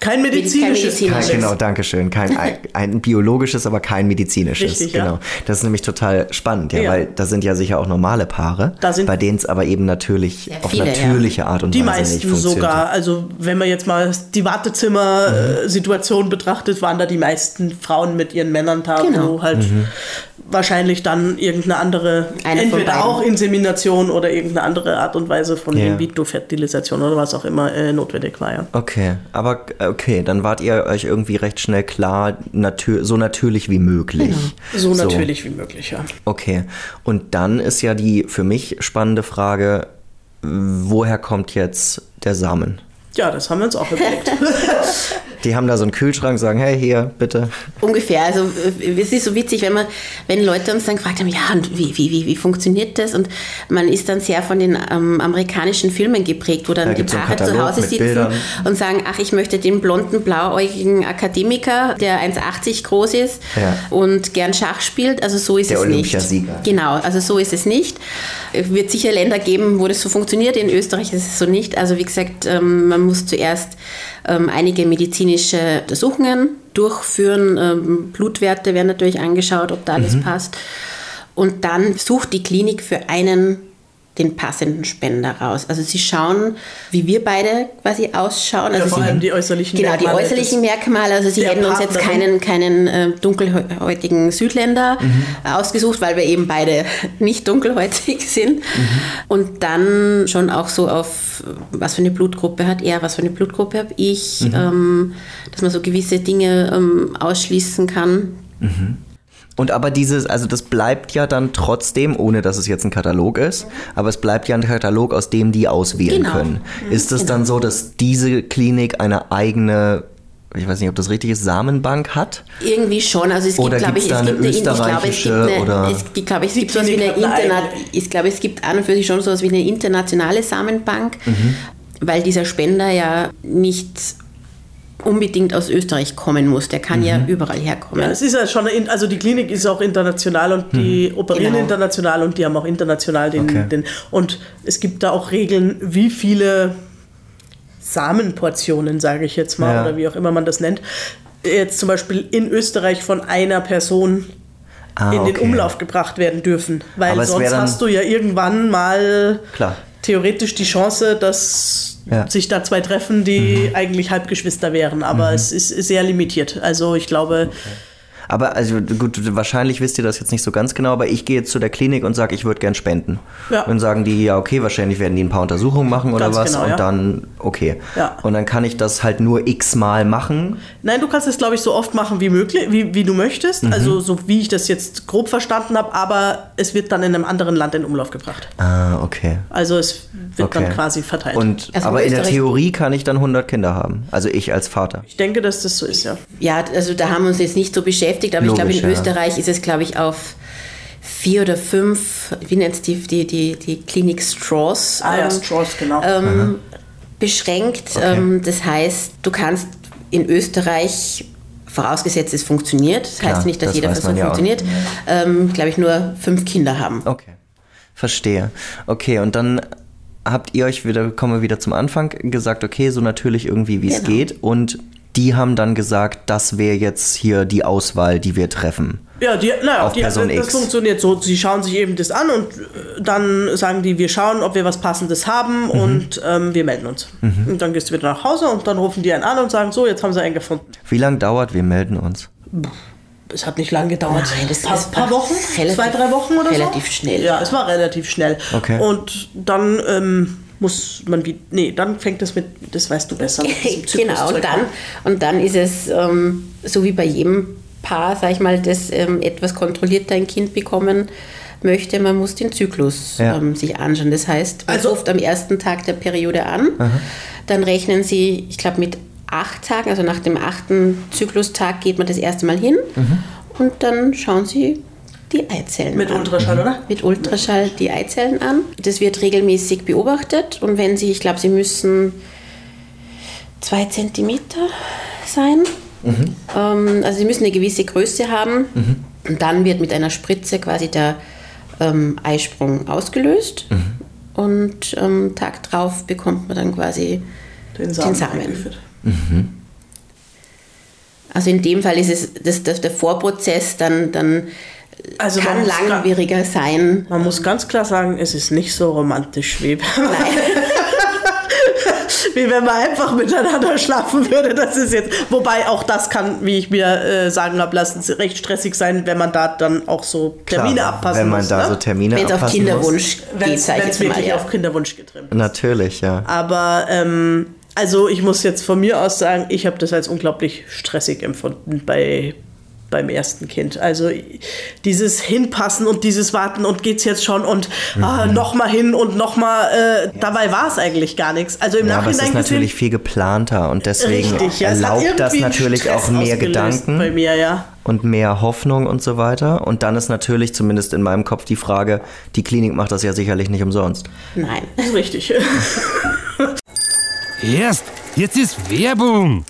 Kein medizinisches. Kein Kein, medizinisches. genau, danke schön. Kein, ein, ein biologisches, aber kein medizinisches. Richtig, ja. genau. Das ist nämlich total spannend, ja, Ja. weil da sind ja sicher auch normale Paare, Da sind- bei denen es aber eben natürlich Sehr auf natürliche Art und Die Weise nicht meisten funktioniert. sogar, also wenn man jetzt mal die Wartezimmer-Situation betrachtet, waren da die meisten Frauen mit ihren Männern da, Genau. wo halt Mhm. Wahrscheinlich dann irgendeine andere, Eine entweder auch Insemination oder irgendeine andere Art und Weise von Ja. In-vitro-Fertilisation oder was auch immer äh, notwendig war. Ja. Okay, aber äh, okay, dann wart ihr euch irgendwie recht schnell klar, natür so natürlich wie möglich. So natürlich wie möglich, ja. Okay, und dann ist ja die für mich spannende Frage, woher kommt jetzt der Samen? Ja, das haben wir uns auch überlegt. Die haben da so einen Kühlschrank, sagen, hey, hier, bitte. Ungefähr. Also äh, es ist so witzig, wenn man, wenn Leute uns dann gefragt haben, ja, und wie, wie, wie, wie funktioniert das? Und man ist dann sehr von den ähm, amerikanischen Filmen geprägt, wo dann Da die Paare zu Hause sitzen Bildern. und sagen, ach, ich möchte den blonden, blauäugigen Akademiker, der 1,80 groß ist Ja. und gern Schach spielt. Also so ist Der es nicht. Genau, also so ist es nicht. Es wird sicher Länder geben, wo das so funktioniert. In Österreich ist es so nicht. Also wie gesagt, ähm, man muss zuerst ähm, einige medizinische Untersuchungen durchführen. Ähm, Blutwerte werden natürlich angeschaut, ob da alles passt. Und dann sucht die Klinik für einen den passenden Spender raus. Also sie schauen, wie wir beide quasi ausschauen. Ja, Also vor sie, allem die äußerlichen Genau, Merkmale die äußerlichen Merkmale. Also sie hätten uns jetzt keinen, keinen äh, dunkelhäutigen Südländer Mhm. ausgesucht, weil wir eben beide nicht dunkelhäutig sind. Mhm. Und dann schon auch so auf, was für eine Blutgruppe hat er, was für eine Blutgruppe habe ich, Mhm. ähm, dass man so gewisse Dinge ähm, ausschließen kann. Und aber dieses, also das bleibt ja dann trotzdem, ohne dass es jetzt ein Katalog ist, aber es bleibt ja ein Katalog, aus dem die auswählen Genau. können. Ist es dann so, dass diese Klinik eine eigene, ich weiß nicht, ob das richtig ist, Samenbank hat? Irgendwie schon. Also es Oder gibt, glaube ich, es eine gibt eine, ich glaube, es gibt österreichische eine, es, ich glaube, es gibt sowas wie eine eine Interna ich glaube, es gibt an und für sich schon sowas wie eine internationale Samenbank, Mhm. weil dieser Spender ja nicht unbedingt aus Österreich kommen muss. Der kann Mhm. ja überall herkommen. Ja, es ist ja schon, eine, also die Klinik ist auch international und die operieren Genau. international und die haben auch international den, Okay. den. Und es gibt da auch Regeln, wie viele Samenportionen, sage ich jetzt mal, Ja. oder wie auch immer man das nennt, jetzt zum Beispiel in Österreich von einer Person Ah, in den okay. Umlauf gebracht werden dürfen. Weil sonst hast du ja irgendwann mal Klar. Theoretisch die Chance, dass Ja. sich da zwei treffen, die eigentlich Halbgeschwister wären. Aber es ist sehr limitiert. Also ich glaube, Aber also gut, wahrscheinlich wisst ihr das jetzt nicht so ganz genau, aber ich gehe jetzt zu der Klinik und sage, ich würde gern spenden. Ja. Und sagen die, ja, okay, wahrscheinlich werden die ein paar Untersuchungen machen oder Ganz was genau, und ja. dann, okay. Ja. Und dann kann ich das halt nur x-mal machen. Nein, du kannst es, glaube ich, so oft machen wie möglich, wie, wie du möchtest. Mhm. Also so wie ich das jetzt grob verstanden habe, aber es wird dann in einem anderen Land in Umlauf gebracht. Ah, okay. Also es wird Okay. dann quasi verteilt. Und, Also aber in der Theorie kann ich dann 100 Kinder haben. Also ich als Vater. ich denke, dass das so ist, ja. Ja, also da haben wir uns jetzt nicht so beschäftigt, aber ich glaube, Logisch, in ja. Österreich ist es, glaube ich, auf vier oder fünf, wie nennt es die, die, die, die Klinik Straws, Ah ja, ähm, Straws, genau. ähm, beschränkt. Okay. Ähm, das heißt, du kannst in Österreich, vorausgesetzt es funktioniert, das Klar, heißt nicht, dass das jeder Versuch ja funktioniert, ähm, glaube ich, nur fünf Kinder haben. Okay. Verstehe. Okay, und dann habt ihr euch wieder, kommen wir wieder zum Anfang, gesagt, okay, so natürlich irgendwie, wie es Genau. geht. Und die haben dann gesagt, das wäre jetzt hier die Auswahl, die wir treffen. Ja, die, naja, Auf die, Person das X. funktioniert so. Sie schauen sich eben das an und äh, dann sagen die, wir schauen, ob wir was Passendes Mhm. haben und ähm, wir melden uns. Und dann gehst du wieder nach Hause und dann rufen die einen an und sagen, so, jetzt haben sie einen gefunden. Wie lange dauert, wir melden uns? Es hat nicht lange gedauert. Nein, das paar, ist paar Wochen, relativ- zwei, drei Wochen oder relativ so. schnell. Ja, es war relativ schnell. Okay. Und dann ähm, muss man wie, nee, dann fängt es mit, das weißt du besser. genau, und dann, an. und dann ist es ähm, so wie bei jedem Paar, sag ich mal, das ähm, etwas kontrollierter ein Kind bekommen möchte, man muss den Zyklus Ja. ähm, sich anschauen. Das heißt, man Also- ruft am ersten Tag der Periode an, dann rechnen sie, ich glaube, mit acht Tagen, also nach dem achten Zyklustag geht man das erste Mal hin und dann schauen sie die Eizellen Mit an Ultraschall, oder? mit Ultraschall die Eizellen an. Das wird regelmäßig beobachtet und wenn Sie, ich glaube, Sie müssen zwei Zentimeter sein. Ähm, also Sie müssen eine gewisse Größe haben und dann wird mit einer Spritze quasi der ähm, Eisprung ausgelöst und ähm, Tag drauf bekommt man dann quasi Den den Samen Samen. eingeführt. Also in dem Fall ist es das, das, der Vorprozess dann, dann also kann langwieriger sein. Man muss ganz klar sagen, es ist nicht so romantisch wie Nein. wie wenn man einfach miteinander schlafen würde. Das ist jetzt, wobei auch das kann, wie ich mir äh, sagen habe lassen, recht stressig sein, wenn man da dann auch so Termine Klar, abpassen muss. Wenn man muss, da ne? so Termine Wenn's abpassen auf Kinderwunsch muss. Wenn es wirklich ja. auf Kinderwunsch getrimmt ist. Natürlich, ja. Aber ähm, also ich muss jetzt von mir aus sagen, ich habe das als unglaublich stressig empfunden bei beim ersten Kind. Also dieses Hinpassen und dieses Warten und geht's jetzt schon und ah, mhm. ah, nochmal hin und nochmal, äh, dabei war es eigentlich gar nichts. Also im ja, Nachhinein aber es ist natürlich viel geplanter und deswegen richtig, ja, erlaubt das natürlich auch mehr Gedanken. Bei mir, ja und mehr Hoffnung und so weiter. Und dann ist natürlich zumindest in meinem Kopf die Frage, die Klinik macht das ja sicherlich nicht umsonst. Nein. Das ist richtig. Erst, jetzt ist Werbung.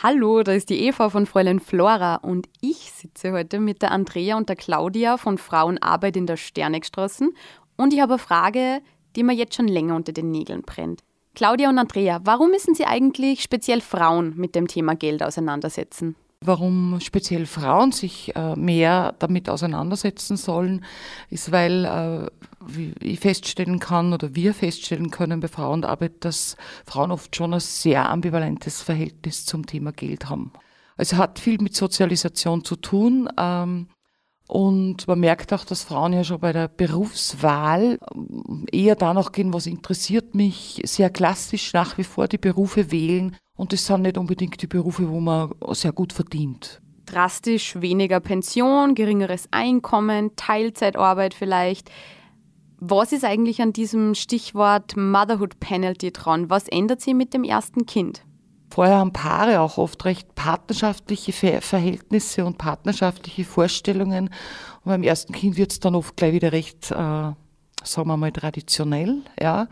Hallo, da ist die Eva von Fräulein Flora und ich sitze heute mit der Andrea und der Claudia von Frauenarbeit in der Sternegstraßen und ich habe eine Frage, die mir jetzt schon länger unter den Nägeln brennt. Claudia und Andrea, warum müssen Sie eigentlich speziell Frauen mit dem Thema Geld auseinandersetzen? Warum speziell Frauen sich äh, mehr damit auseinandersetzen sollen, ist, weil äh, wie ich feststellen kann oder wir feststellen können bei Frauenarbeit, dass Frauen oft schon ein sehr ambivalentes Verhältnis zum Thema Geld haben. Es hat viel mit Sozialisation zu tun. Ähm, und man merkt auch, dass Frauen ja schon bei der Berufswahl ähm, eher danach gehen, was interessiert mich, sehr klassisch nach wie vor die Berufe wählen. Und das sind nicht unbedingt die Berufe, wo man sehr gut verdient. Drastisch weniger Pension, geringeres Einkommen, Teilzeitarbeit vielleicht. Was ist eigentlich an diesem Stichwort Motherhood Penalty dran? Was ändert sich mit dem ersten Kind? Vorher haben Paare auch oft recht partnerschaftliche Verhältnisse und partnerschaftliche Vorstellungen. Und beim ersten Kind wird es dann oft gleich wieder recht, äh, sagen wir mal, traditionell. Ja.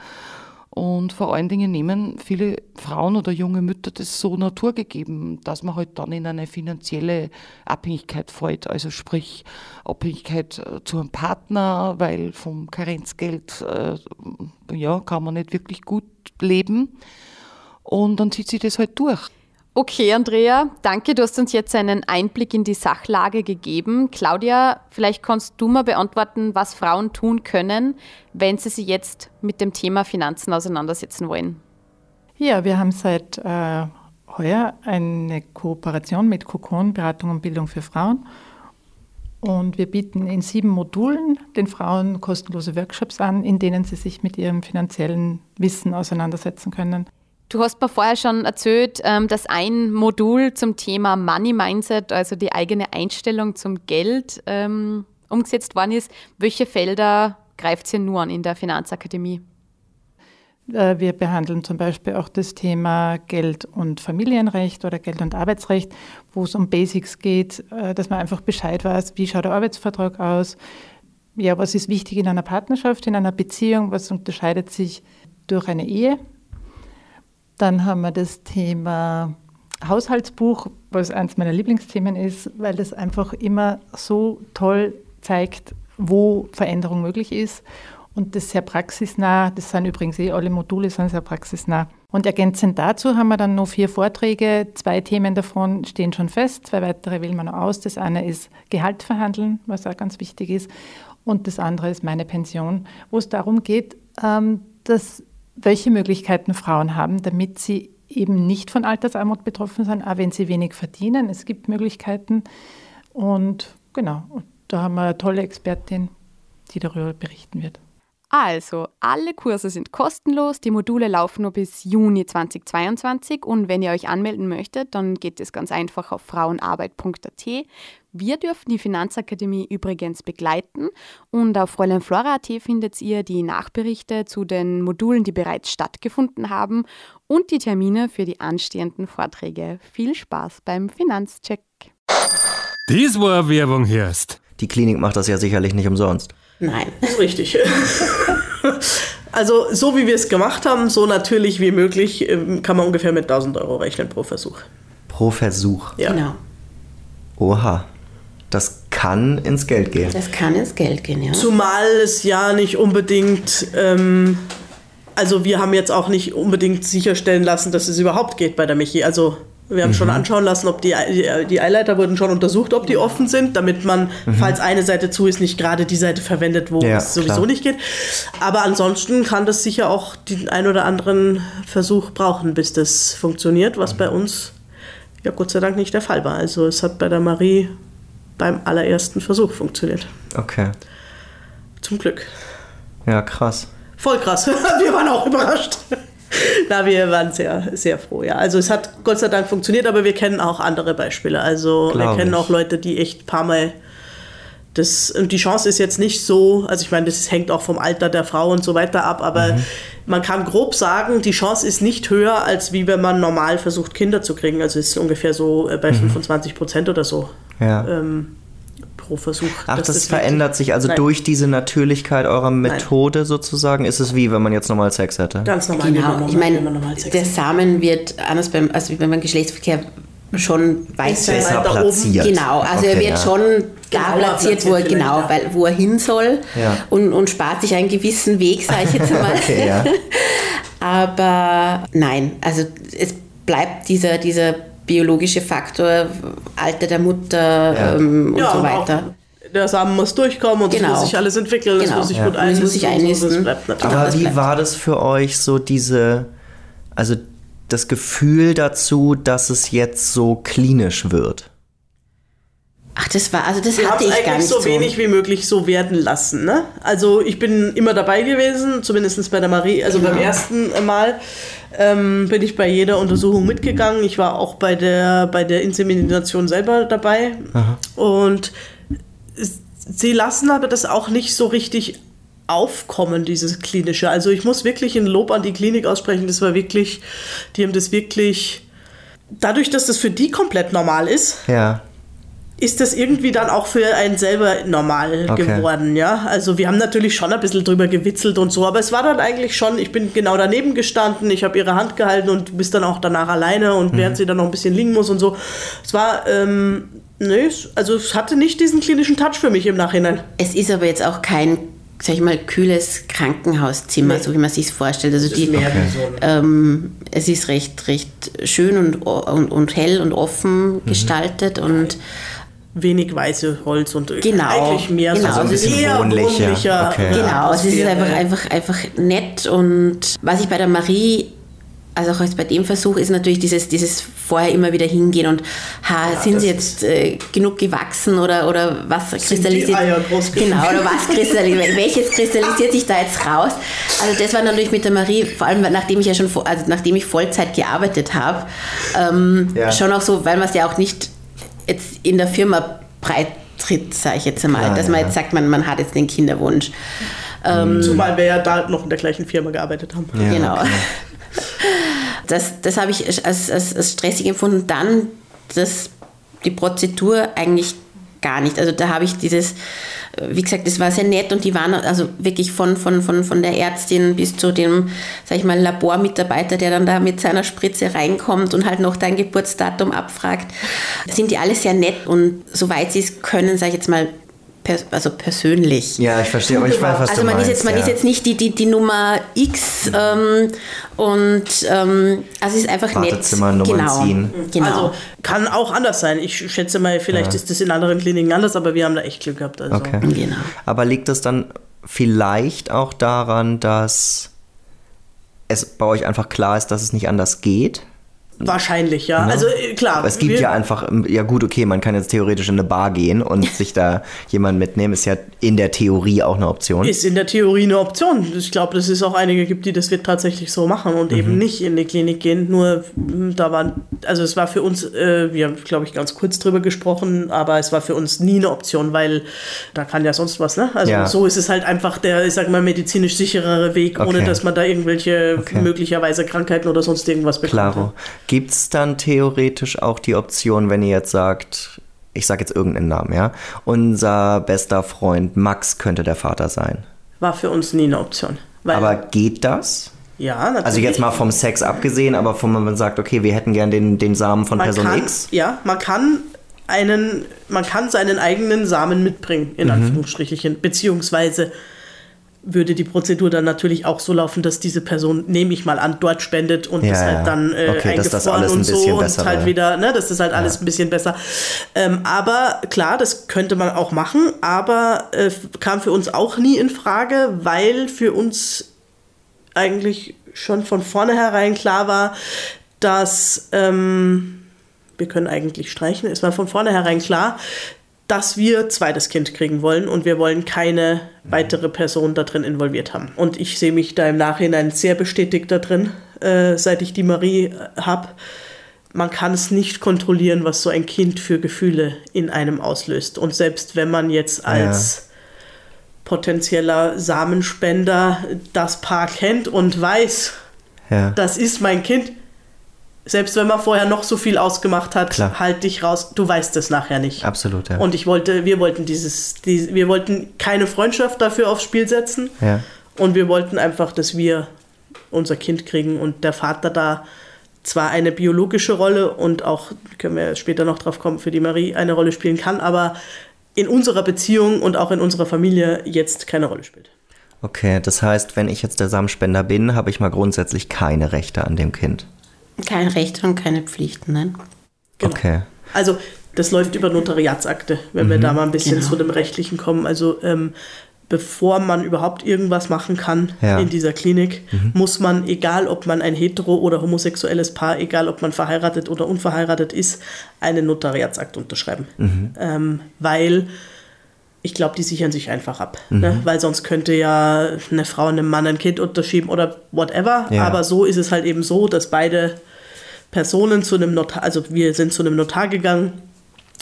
Und vor allen Dingen nehmen viele Frauen oder junge Mütter das so naturgegeben, dass man halt dann in eine finanzielle Abhängigkeit fällt. Also sprich Abhängigkeit äh, zu einem Partner, weil vom Karenzgeld äh, ja, kann man nicht wirklich gut leben. Und dann zieht sich das halt durch. Okay, Andrea, danke. Du hast uns jetzt einen Einblick in die Sachlage gegeben. Claudia, vielleicht kannst du mal beantworten, was Frauen tun können, wenn sie sich jetzt mit dem Thema Finanzen auseinandersetzen wollen. Ja, wir haben seit äh, heuer eine Kooperation mit Kokon, Beratung und Bildung für Frauen. Und wir bieten in sieben Modulen den Frauen kostenlose Workshops an, in denen sie sich mit ihrem finanziellen Wissen auseinandersetzen können. Du hast mir vorher schon erzählt, ähm, dass ein Modul zum Thema Money Mindset, also die eigene Einstellung zum Geld, ähm, umgesetzt worden ist. Welche Felder greift ihr nur an in der Finanzakademie? Äh, wir behandeln zum Beispiel auch das Thema Geld und Familienrecht oder Geld und Arbeitsrecht, wo es um Basics geht, äh, dass man einfach Bescheid weiß, wie schaut der Arbeitsvertrag aus, ja, was ist wichtig in einer Partnerschaft, in einer Beziehung, was unterscheidet sich durch eine Ehe dann haben wir das Thema Haushaltsbuch, was eines meiner Lieblingsthemen ist, weil das einfach immer so toll zeigt, wo Veränderung möglich ist. Und das sehr praxisnah, das sind übrigens eh alle Module, sind sehr praxisnah. Und ergänzend dazu haben wir dann noch vier Vorträge. Zwei Themen davon stehen schon fest, zwei weitere wählen wir noch aus. Das eine ist Gehalt verhandeln, was auch ganz wichtig ist. Und das andere ist meine Pension, wo es darum geht, ähm, dass welche Möglichkeiten Frauen haben, damit sie eben nicht von Altersarmut betroffen sind, auch wenn sie wenig verdienen. Es gibt Möglichkeiten. Und genau, da haben wir eine tolle Expertin, die darüber berichten wird. Also, alle Kurse sind kostenlos, die Module laufen nur bis Juni 2022 und wenn ihr euch anmelden möchtet, dann geht es ganz einfach auf frauenarbeit.at. Wir dürfen die Finanzakademie übrigens begleiten und auf Fräulein Flora.at findet ihr die Nachberichte zu den Modulen, die bereits stattgefunden haben und die Termine für die anstehenden Vorträge. Viel Spaß beim Finanzcheck. Dies war Werbung hörst. Die Klinik macht das ja sicherlich nicht umsonst. Nein. Das ist richtig. also so wie wir es gemacht haben, so natürlich wie möglich, ähm, kann man ungefähr mit 1000 Euro rechnen pro Versuch. Pro Versuch? Ja. Genau. Oha. Das kann ins Geld gehen. Das kann ins Geld gehen, ja. Zumal es ja nicht unbedingt, ähm, also wir haben jetzt auch nicht unbedingt sicherstellen lassen, dass es überhaupt geht bei der Michi. Also Wir haben schon anschauen lassen, ob die, die, Eileiter wurden schon untersucht, ob die offen sind, damit man, falls eine Seite zu ist, nicht gerade die Seite verwendet, wo Ja, es sowieso klar. nicht geht. Aber ansonsten kann das sicher auch den ein oder anderen Versuch brauchen, bis das funktioniert, was bei uns ja Gott sei Dank nicht der Fall war. Also es hat bei der Marie beim allerersten Versuch funktioniert. Okay. Zum Glück. Ja, krass. Voll krass. Wir waren auch überrascht. Na, wir waren sehr, sehr froh, ja. Also es hat Gott sei Dank funktioniert, aber wir kennen auch andere Beispiele. Also wir Glaub kennen ich. auch Leute, die echt ein paar Mal das, und die Chance ist jetzt nicht so, also ich meine, das hängt auch vom Alter der Frau und so weiter ab, aber Mhm. man kann grob sagen, die Chance ist nicht höher, als wie wenn man normal versucht, Kinder zu kriegen. Also es ist ungefähr so äh, bei Mhm. 25 Prozent oder so Ja. ähm, pro Versuch. Ach, das, wirklich- verändert sich also Nein. durch diese Natürlichkeit eurer Methode sozusagen. Ist es wie, wenn man jetzt normal Sex hätte? Ganz normal. man Genau, normal- ich meine, man der. Samen wird anders beim, also wie beim Geschlechtsverkehr schon weiter. Besser Besser weiter oben. platziert. Genau, also er Okay, wird ja. schon da Genauer platziert, wo er genau, ja. weil, wo er hin soll Ja. und, und spart sich einen gewissen Weg, sage ich jetzt mal. Okay, ja. Aber nein, also es bleibt dieser, dieser biologische Faktor, Alter der Mutter Ja. ähm, und Ja, so und weiter. Der Samen muss durchkommen und es Genau. muss sich alles entwickeln, es Genau. muss sich Ja. gut Und es muss sich einnisten und so, einnisten. Das bleibt natürlich. Aber das wie bleibt. war das für euch so diese, also das Gefühl dazu, dass es jetzt so klinisch wird? Ach, das war, also das haben hatte ich gar eigentlich nicht so wenig wie möglich so werden lassen. Ne? Also ich bin immer dabei gewesen, zumindest bei der Marie, also Genau. beim ersten Mal ähm, bin ich bei jeder Untersuchung mitgegangen. Ich war auch bei der, bei der Insemination selber dabei. Und es- sie lassen aber das auch nicht so richtig aufkommen, dieses klinische. Also ich muss wirklich ein Lob an die Klinik aussprechen. Das war wirklich, die haben das wirklich, dadurch, dass das für die komplett normal ist, Ja. Ist das irgendwie dann auch für einen selber normal Okay. geworden, ja. Also wir haben natürlich schon ein bisschen drüber gewitzelt und so, aber es war dann eigentlich schon, ich bin genau daneben gestanden, ich habe ihre Hand gehalten und du bist dann auch danach alleine und Mhm. während sie dann noch ein bisschen liegen muss und so. Es war, ähm, nee, es- also es hatte nicht diesen klinischen Touch für mich im Nachhinein. Es ist aber jetzt auch kein, sag ich mal, kühles Krankenhauszimmer, Nee. so wie man sich vorstellt. Also die, ein- ähm, es ist recht, recht schön und, und, und hell und offen gestaltet und Wenig weiße Holz und Genau. eigentlich mehr Genau. so Also ein bisschen eher wohnlicher. wohnlicher. Okay. genau, es ist einfach, einfach, einfach nett und was ich bei der Marie also auch jetzt bei dem Versuch ist natürlich dieses, dieses vorher immer wieder hingehen und ha, sind sie jetzt äh, genug gewachsen oder, oder was kristallisiert genau oder was kristallisiert welches kristallisiert sich da jetzt raus also das war natürlich mit der Marie vor allem nachdem ich ja schon also nachdem ich Vollzeit gearbeitet habe ähm, Ja. schon auch so weil man es ja auch nicht jetzt in der Firma breit tritt sage ich jetzt einmal Klar, dass man ja. jetzt sagt man man hat jetzt den Kinderwunsch Zumal wir ja da noch in der gleichen Firma gearbeitet haben. Ja, genau. okay. Das, das habe ich als, als, als stressig empfunden. Dann das, die Prozedur eigentlich gar nicht. Also da habe ich dieses, wie gesagt, das war sehr nett und die waren also wirklich von, von, von, von der Ärztin bis zu dem, sag ich mal, Labormitarbeiter, der dann da mit seiner Spritze reinkommt und halt noch dein Geburtsdatum abfragt, sind die alle sehr nett und soweit sie es können, sage ich jetzt mal, pers also persönlich. Ja, ich verstehe, aber ich weiß, was Also du man meinst. ist jetzt, man ja. ist jetzt nicht die, die, die Nummer X ähm, und ähm, also es ist einfach nett. Genau. ziehen. Genau. Also kann auch anders sein. Ich schätze mal, vielleicht ist das in anderen Kliniken anders, aber wir haben da echt Glück gehabt. Also. Okay. genau. Aber liegt es dann vielleicht auch daran, dass es bei euch einfach klar ist, dass es nicht anders geht? Wahrscheinlich, ja. Also äh, klar. Aber es gibt ja einfach, ähm, ja gut, okay, man kann jetzt theoretisch in eine Bar gehen und sich da jemanden mitnehmen, ist ja in der Theorie auch eine Option. Ist in der Theorie eine Option. Ich glaube, dass es auch einige gibt, die das wird tatsächlich so machen und Mhm. eben nicht in die Klinik gehen. Nur mh, da waren, also es war für uns, äh, wir haben, glaube ich, ganz kurz drüber gesprochen, aber es war für uns nie eine Option, weil da kann ja sonst was, ne? Also Ja. so ist es halt einfach der, ich sag mal, medizinisch sicherere Weg, ohne Okay. dass man da irgendwelche Okay. möglicherweise Krankheiten oder sonst irgendwas bekommt. Klaro. Gibt es dann theoretisch auch die Option, wenn ihr jetzt sagt, ich sage jetzt irgendeinen Namen, ja, unser bester Freund Max könnte der Vater sein. War für uns nie eine Option. Aber geht das? ja, natürlich. Also jetzt mal vom Sex abgesehen, aber von man sagt, okay, wir hätten gern den, den Samen von man Person kann, X. Ja, man kann einen, man kann seinen eigenen Samen mitbringen, Mhm. in Anführungsstrichen, beziehungsweise würde die Prozedur dann natürlich auch so laufen, dass diese Person, nehme ich mal an, dort spendet und Ja, das ja. halt dann äh, Okay, das eingefroren ein und so und besser halt wieder, ne, das halt alles ein bisschen besser. Ähm, aber klar, das könnte man auch machen, aber äh, kam für uns auch nie in Frage, weil für uns eigentlich schon von vornherein klar war, dass ähm, wir können eigentlich streichen. Es war von vornherein klar, dass wir zweites Kind kriegen wollen und wir wollen keine weitere Person da drin involviert haben. Und ich sehe mich da im Nachhinein sehr bestätigt da drin, äh, seit ich die Marie habe. Man kann es nicht kontrollieren, was so ein Kind für Gefühle in einem auslöst. Und selbst wenn man jetzt als potenzieller Samenspender das Paar kennt und weiß, Ja. das ist mein Kind. Selbst wenn man vorher noch so viel ausgemacht hat, Klar. halt dich raus. Du weißt es nachher nicht. Absolut, ja. Und ich wollte, wir wollten dieses, die, wir wollten keine Freundschaft dafür aufs Spiel setzen. ja. Und wir wollten einfach, dass wir unser Kind kriegen und der Vater da zwar eine biologische Rolle und auch, können wir später noch drauf kommen, für die Marie eine Rolle spielen kann, aber in unserer Beziehung und auch in unserer Familie jetzt keine Rolle spielt. Okay, das heißt, wenn ich jetzt der Samenspender bin, habe ich mal grundsätzlich keine Rechte an dem Kind. Kein Recht und keine Pflichten, nein. Genau. Okay. Also das läuft über Notariatsakte, wenn wir da mal ein bisschen Genau. zu dem Rechtlichen kommen. Also ähm, bevor man überhaupt irgendwas machen kann Ja. in dieser Klinik, muss man, egal ob man ein hetero- oder homosexuelles Paar, egal ob man verheiratet oder unverheiratet ist, einen Notariatsakt unterschreiben. Ähm, weil ich glaube, die sichern sich einfach ab. Ne? Weil sonst könnte ja eine Frau einem Mann ein Kind unterschieben oder whatever. Ja. Aber so ist es halt eben so, dass beide Personen zu einem Notar, also wir sind zu einem Notar gegangen,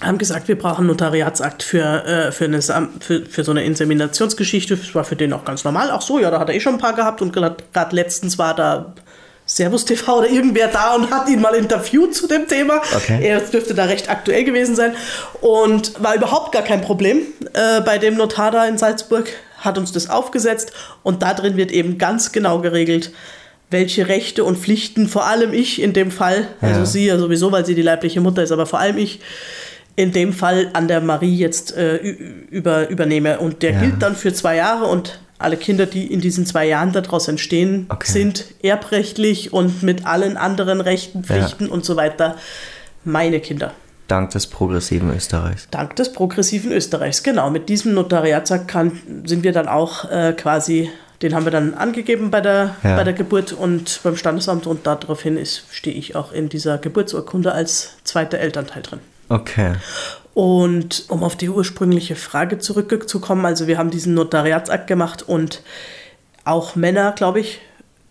haben gesagt, wir brauchen einen Notariatsakt für, äh, für, eine, für, für so eine Inseminationsgeschichte. Das war für den auch ganz normal. Ach so, ja, da hat er eh schon ein paar gehabt und gerade letztens war da Servus TV oder irgendwer da und hat ihn mal interviewt zu dem Thema. Okay. Er dürfte da recht aktuell gewesen sein und war überhaupt gar kein Problem äh, bei dem Notar da in Salzburg, hat uns das aufgesetzt und da drin wird eben ganz genau geregelt, welche Rechte und Pflichten, vor allem ich in dem Fall, also Ja. sie ja sowieso, weil sie die leibliche Mutter ist, aber vor allem ich in dem Fall an der Marie jetzt äh, über, übernehme. Und der Ja. gilt dann für zwei Jahre und alle Kinder, die in diesen zwei Jahren daraus entstehen, Okay. sind erbrechtlich und mit allen anderen Rechten, Ja. Pflichten und so weiter meine Kinder. Dank des progressiven Österreichs. Dank des progressiven Österreichs. Genau, mit diesem Notariatsakt kann, sind wir dann auch äh, quasi, den haben wir dann angegeben bei der, Ja. bei der Geburt und beim Standesamt und daraufhin ist, stehe ich auch in dieser Geburtsurkunde als zweiter Elternteil drin. Okay. Und um auf die ursprüngliche Frage zurückzukommen, also wir haben diesen Notariatsakt gemacht und auch Männer, glaube ich,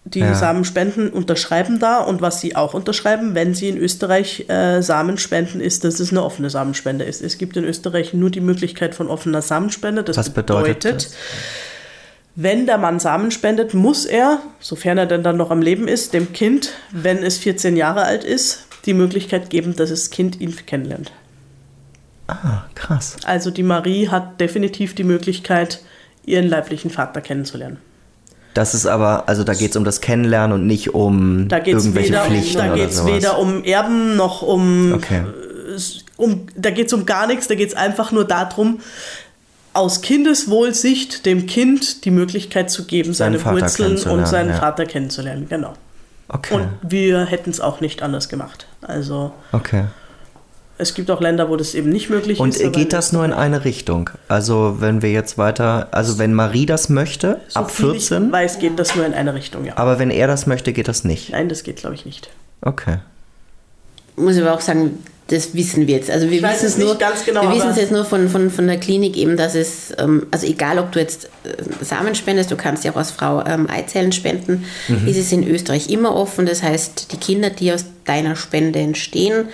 die Ja. Samen spenden, unterschreiben da. Und was sie auch unterschreiben, wenn sie in Österreich äh, Samen spenden, ist, dass es eine offene Samenspende ist. Es gibt in Österreich nur die Möglichkeit von offener Samenspende. Das Was bedeutet das? wenn der Mann Samen spendet, muss er, sofern er denn dann noch am Leben ist, dem Kind, wenn es 14 Jahre alt ist, die Möglichkeit geben, dass das Kind ihn kennenlernt. Ah, krass. Also die Marie hat definitiv die Möglichkeit, ihren leiblichen Vater kennenzulernen. Das ist aber, also da geht es um das Kennenlernen und nicht um Da geht es irgendwelche weder, Pflichten da geht's sowas. weder um Erben noch um, Okay. um da geht es um gar nichts, da geht es einfach nur darum, aus Kindeswohlsicht dem Kind die Möglichkeit zu geben, Seinen seine Wurzeln und seinen ja. Vater kennenzulernen. Genau. Okay. Und wir hätten es auch nicht anders gemacht. Also okay. Es gibt auch Länder, wo das eben nicht möglich Und ist. aber geht das nur in eine Richtung? Also wenn wir jetzt weiter, also wenn Marie das möchte, so ab viel 14, Ich weiß, geht das nur in eine Richtung, ja. aber wenn er das möchte, geht das nicht. Nein, das geht, glaube ich, nicht. Okay. Muss ich aber auch sagen, das wissen wir jetzt. Also wir Ich weiß wissen es nur, nicht ganz genau, wir wissen es jetzt nur von, von, von der Klinik eben, dass es, ähm, also egal ob du jetzt äh, Samen spendest, du kannst ja auch als Frau ähm, Eizellen spenden, Mhm. ist es in Österreich immer offen. Das heißt, die Kinder, die aus deiner Spende entstehen,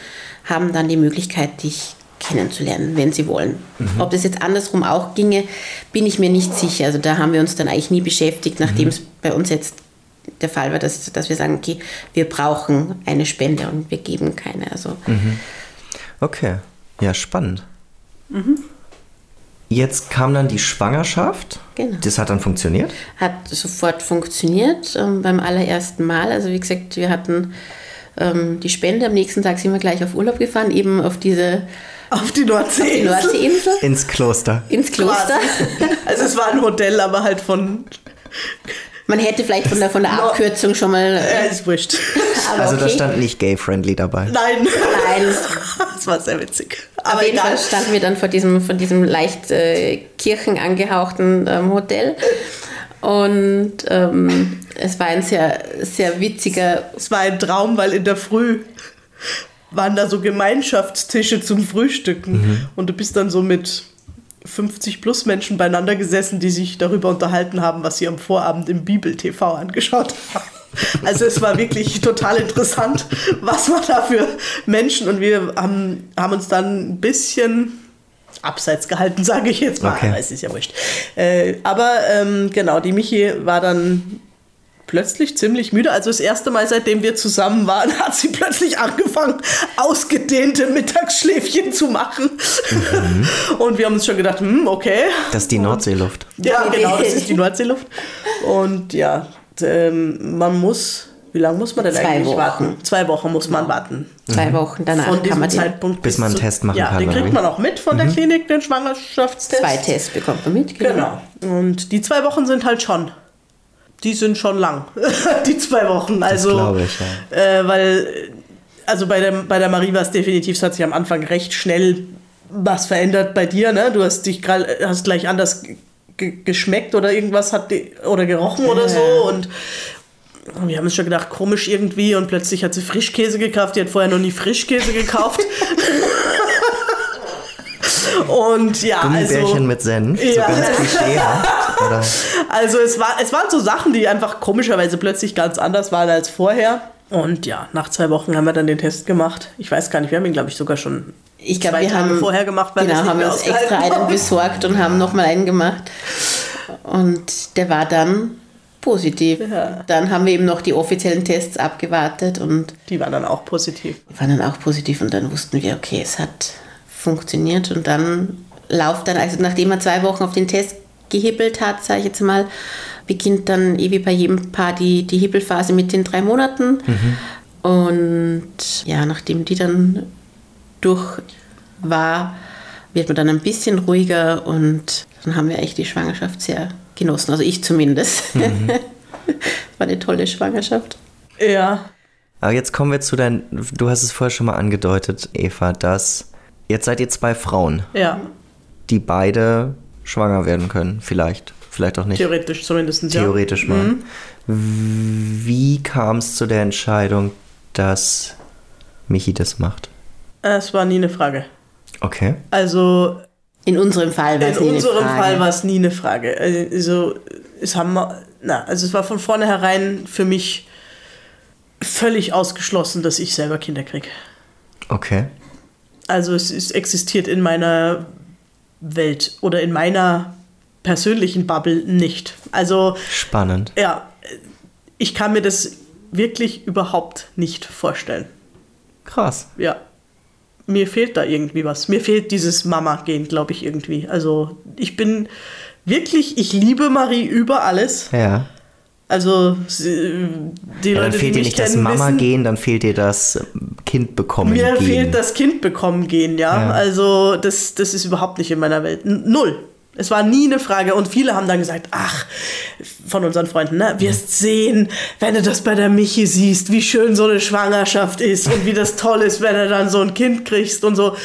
haben dann die Möglichkeit, dich kennenzulernen, wenn sie wollen. Mhm. Ob das jetzt andersrum auch ginge, bin ich mir nicht sicher. Also da haben wir uns dann eigentlich nie beschäftigt, nachdem Mhm. es bei uns jetzt der Fall war, dass, dass wir sagen, okay, wir brauchen eine Spende und wir geben keine. Also Okay. Ja, spannend. Mhm. Jetzt kam dann die Schwangerschaft. Genau. Das hat dann funktioniert? hat sofort funktioniert ähm, beim allerersten Mal. Also wie gesagt, wir hatten ähm, die Spende. Am nächsten Tag sind wir gleich auf Urlaub gefahren, eben auf diese Auf die Nordsee. die Nordseeinsel, Ins Kloster. ins Kloster. Also es war ein Hotel, aber halt von Man hätte vielleicht von der, von der Abkürzung schon mal. Ja, Äh, ist wurscht. aber Also da okay. stand nicht gay-friendly dabei. Nein. Nein, Das war sehr witzig. Auf Aber jeden egal. Fall standen wir dann vor diesem, vor diesem leicht äh, kirchenangehauchten ähm, Hotel. Und ähm, es war ein sehr, sehr witziger. Es war ein Traum, weil in der Früh waren da so Gemeinschaftstische zum Frühstücken. Und du bist dann so mit 50 plus Menschen beieinander gesessen, die sich darüber unterhalten haben, was sie am Vorabend im Bibel-TV angeschaut haben. Also es war wirklich total interessant, was war da für Menschen. Und wir haben, haben uns dann ein bisschen abseits gehalten, sage ich jetzt mal. Okay. Aber Es ist ja wurscht. Äh, aber ähm, genau, die Michi war dann plötzlich ziemlich müde. Also das erste Mal, seitdem wir zusammen waren, hat sie plötzlich angefangen, ausgedehnte Mittagsschläfchen zu machen. Und wir haben uns schon gedacht, hm, okay. Das ist die Nordseeluft. Ja, genau, das ist die Nordseeluft. Und ja, ähm, man muss, wie lange muss man denn Zwei eigentlich Wochen. warten? Zwei Wochen muss man warten. Zwei Wochen danach Von kann man den, Zeitpunkt Bis man einen zu- Test machen ja, kann, Den oder kriegt wie? man auch mit von der Klinik, den Schwangerschaftstest. zwei Tests bekommt man mit. Genau. Und die zwei Wochen sind halt schon. Die sind schon lang. die zwei Wochen. Also, glaube ich, äh, weil, also bei der, bei der Marie war es definitiv, es hat sich am Anfang recht schnell was verändert bei dir, ne? Du hast dich grad, hast gleich anders ge- geschmeckt oder irgendwas hat die, oder gerochen oder so und wir haben uns schon gedacht, komisch irgendwie und plötzlich hat sie Frischkäse gekauft, die hat vorher noch nie Frischkäse gekauft. und ja, Gummibärchen also, mit Senf, Ja. so ganz klischeehaft. Oder? also es, war, es waren so Sachen, die einfach komischerweise plötzlich ganz anders waren als vorher. Und ja, nach zwei Wochen haben wir dann den Test gemacht. Ich weiß gar nicht, wir haben ihn, glaube ich, sogar schon Ich glaube, zwei wir Tage haben vorher gemacht, weil genau, haben uns extra einen besorgt und haben nochmal einen gemacht. Und der war dann positiv. Ja. Dann haben wir eben noch die offiziellen Tests abgewartet und Die waren dann auch positiv. die waren dann auch positiv und dann wussten wir, okay, es hat funktioniert und dann lauft dann, also nachdem man zwei Wochen auf den Test gehibbelt hat, sage ich jetzt mal, beginnt dann eh wie bei jedem Paar die, die Hibbelphase mit den drei Monaten. Und ja, nachdem die dann durch war, wird man dann ein bisschen ruhiger und dann haben wir echt die Schwangerschaft sehr genossen. Also ich zumindest. War eine tolle Schwangerschaft. Ja. Aber jetzt kommen wir zu dein, du hast es vorher schon mal angedeutet, Eva, dass jetzt seid ihr zwei Frauen, Ja, die beide schwanger werden können, vielleicht, vielleicht auch nicht. theoretisch zumindest. Ja. Theoretisch mal. Wie kam es zu der Entscheidung, dass Michi das macht? Es war nie eine Frage. Okay. Also In unserem Fall war in es nie eine unserem Frage. Fall war es nie eine Frage. Also es haben wir- na, also es war von vornherein für mich völlig ausgeschlossen, dass ich selber Kinder kriege. Okay. Also es, es existiert in meiner Welt oder in meiner persönlichen Bubble nicht. Also Spannend. ja, ich kann mir das wirklich überhaupt nicht vorstellen. Krass. Ja. Mir fehlt da irgendwie was. Mir fehlt dieses Mama-Gehen, glaube ich, irgendwie. Also, ich bin wirklich, ich liebe Marie über alles. Ja. Also, die ja Leute, dann fehlt die dir nicht das Mama wissen, gehen, dann fehlt dir das Kind bekommen mir gehen. fehlt das Kind bekommen gehen, ja. Ja. Also, das, das ist überhaupt nicht in meiner Welt. Null. Es war nie eine Frage. Und viele haben dann gesagt, ach, von unseren Freunden, ne, wirst sehen, wenn du das bei der Michi siehst, wie schön so eine Schwangerschaft ist und wie das toll ist, wenn du dann so ein Kind kriegst und so.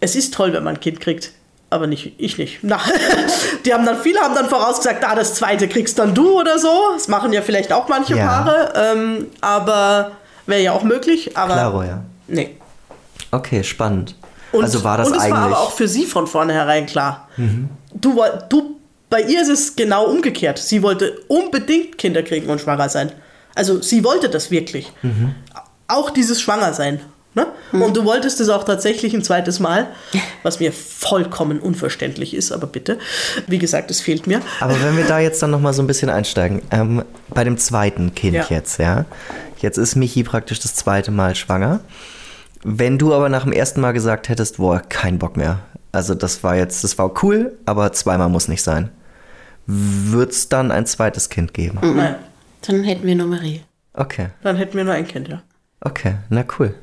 Es ist toll, wenn man ein Kind kriegt. Aber nicht, ich nicht. Na, die haben dann, viele haben dann vorausgesagt, ah, das zweite kriegst dann du oder so. Das machen ja vielleicht auch manche Ja. Paare. Ähm, aber wäre ja auch möglich. Aber Klaro, ja. nee. Okay, spannend. Und, also war das und es eigentlich. Mhm. war aber auch für sie von vornherein klar. Du, du, bei ihr ist es genau umgekehrt. Sie wollte unbedingt Kinder kriegen und schwanger sein. Also sie wollte das wirklich. Mhm. Auch dieses Schwangersein. Ne? Und du wolltest es auch tatsächlich ein zweites Mal, was mir vollkommen unverständlich ist, aber bitte. Wie gesagt, es fehlt mir. Aber wenn wir da jetzt dann nochmal so ein bisschen einsteigen, ähm, bei dem zweiten Kind Ja. jetzt, ja. Jetzt ist Michi praktisch das zweite Mal schwanger. Wenn du aber nach dem ersten Mal gesagt hättest, boah, kein Bock mehr. Also das war jetzt, das war cool, aber zweimal muss nicht sein. Wird es dann ein zweites Kind geben? Nein, Dann hätten wir nur Marie. Okay, dann hätten wir nur ein Kind, ja. okay, na cool.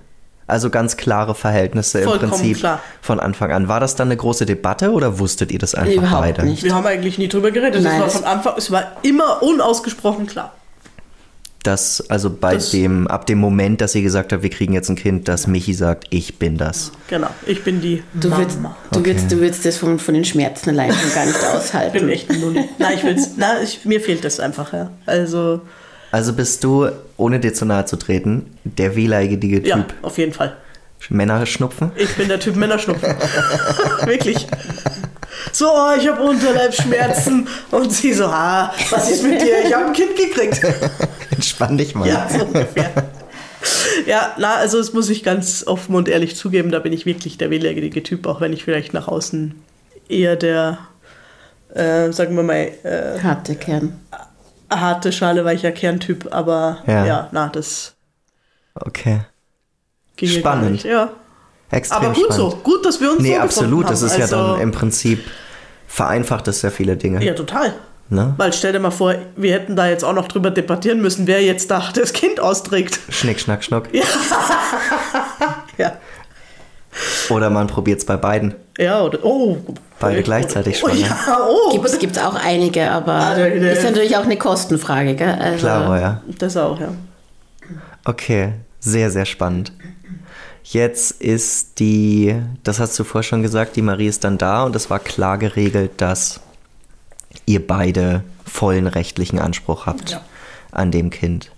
Also ganz klare Verhältnisse im Vollkommen Prinzip klar. von Anfang an. War das dann eine große Debatte oder wusstet ihr das einfach Überhaupt beide? nicht. Wir haben eigentlich nie drüber geredet. Nein, es war von Anfang, es war immer unausgesprochen klar. Dass also bei Das- dem, ab dem Moment, dass ihr gesagt habt, wir kriegen jetzt ein Kind, dass Michi sagt, ich bin das. Genau, ich bin die Du, Mama. würdest, du, würdest, du würdest das von, von den Schmerzen allein schon gar nicht Ich bin aushalten. echt Null. Nein, ich will's. Na, ich, mir fehlt das einfach, ja. Also, Also bist du, ohne dir zu nahe zu treten, der wehleidige Typ. ja, auf jeden Fall. Männer schnupfen? Ich bin der Typ Männerschnupfen. Wirklich. So, oh, ich habe Unterleibsschmerzen. Und sie so, ah, was ist mit dir? Ich habe ein Kind gekriegt. Entspann dich mal. Ja, so ungefähr. Ja, na, also das muss ich ganz offen und ehrlich zugeben, da bin ich wirklich der wehleidige Typ, auch wenn ich vielleicht nach außen eher der, äh, sagen wir mal, äh, Harte Kern. harte Schale, weicher Kerntyp, aber Ja. ja, na, das Okay. Spannend. Ja. Extrem Aber gut spannend. so, gut, dass wir uns Nee, so absolut. gefunden Das haben. ist ja Also, dann im Prinzip vereinfacht es sehr viele Dinge. Ja, total. Ne? Weil stell dir mal vor, wir hätten da jetzt auch noch drüber debattieren müssen, wer jetzt da das Kind austrägt. Schnick, schnack, schnuck. Ja. Oder man probiert es bei beiden. Ja, oder. Oh. Beide gleichzeitig Oh, schwanger. ja, oh. Gibt es auch einige, aber Ah, der- der- ist natürlich auch eine Kostenfrage. Gell? Also, Klar, ja. Das auch, ja. Okay, sehr, sehr spannend. Jetzt ist die, das hast du vorher schon gesagt, die Marie ist dann da und es war klar geregelt, dass ihr beide vollen rechtlichen Anspruch habt Ja. an dem Kind.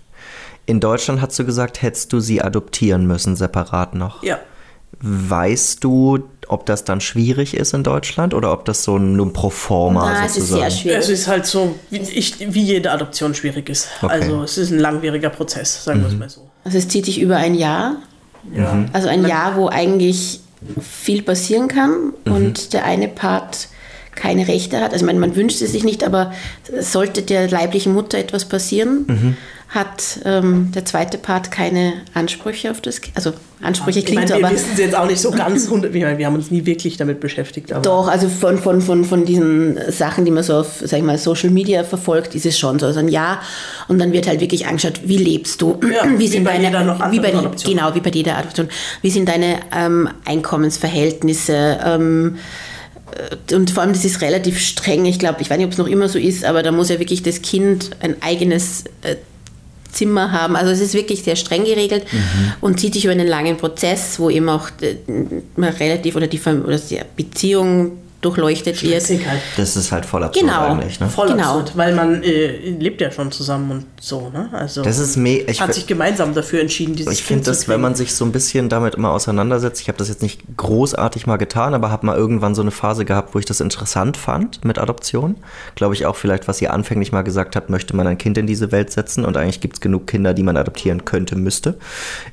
In Deutschland hast du gesagt, hättest du sie adoptieren müssen, separat noch. Ja. Weißt du, ob das dann schwierig ist in Deutschland oder ob das so ein, nur ein Proforma Na, es ist sozusagen? sehr schwierig. Es ist halt so, wie, ich, wie jede Adoption schwierig ist. Okay. Also es ist ein langwieriger Prozess, sagen wir es mal so. Also es zieht sich über ein Jahr. Also ein Jahr, wo eigentlich viel passieren kann und der eine Part keine Rechte hat. Also ich meine, man wünscht es sich nicht, aber sollte der leiblichen Mutter etwas passieren, hat ähm, der zweite Part keine Ansprüche auf das Kind. Also Ansprüche Ich klingt meine, so, wir aber wissen es jetzt auch nicht so ganz, ich meine, wir haben uns nie wirklich damit beschäftigt. Aber doch, also von, von, von, von diesen Sachen, die man so auf, sag ich mal, Social Media verfolgt, ist es schon so. Also ein Jahr und dann wird halt wirklich angeschaut, wie lebst du? Ja, wie bei jeder noch wie bei, Adoption. Genau, wie bei jeder Adoption. Wie sind deine ähm, Einkommensverhältnisse? Ähm, äh, und vor allem, das ist relativ streng. Ich glaube, ich weiß nicht, ob es noch immer so ist, aber da muss ja wirklich das Kind ein eigenes äh, Zimmer haben. Also es ist wirklich sehr streng geregelt und zieht sich über einen langen Prozess, wo eben auch äh, relativ oder die, oder die Beziehung durchleuchtet wird. Halt. Das ist halt voll absurd Genau. eigentlich. Ne? Voll Genau. absurd, weil man äh, lebt ja schon zusammen und so, ne? Also Das ist me ich, hat sich gemeinsam dafür entschieden, dieses Ich finde das, wenn man sich so ein bisschen damit immer auseinandersetzt, ich habe das jetzt nicht großartig mal getan, aber habe mal irgendwann so eine Phase gehabt, wo ich das interessant fand mit Adoption. Glaube ich auch vielleicht, was ihr anfänglich mal gesagt habt, möchte man ein Kind in diese Welt setzen und eigentlich gibt es genug Kinder, die man adoptieren könnte, müsste.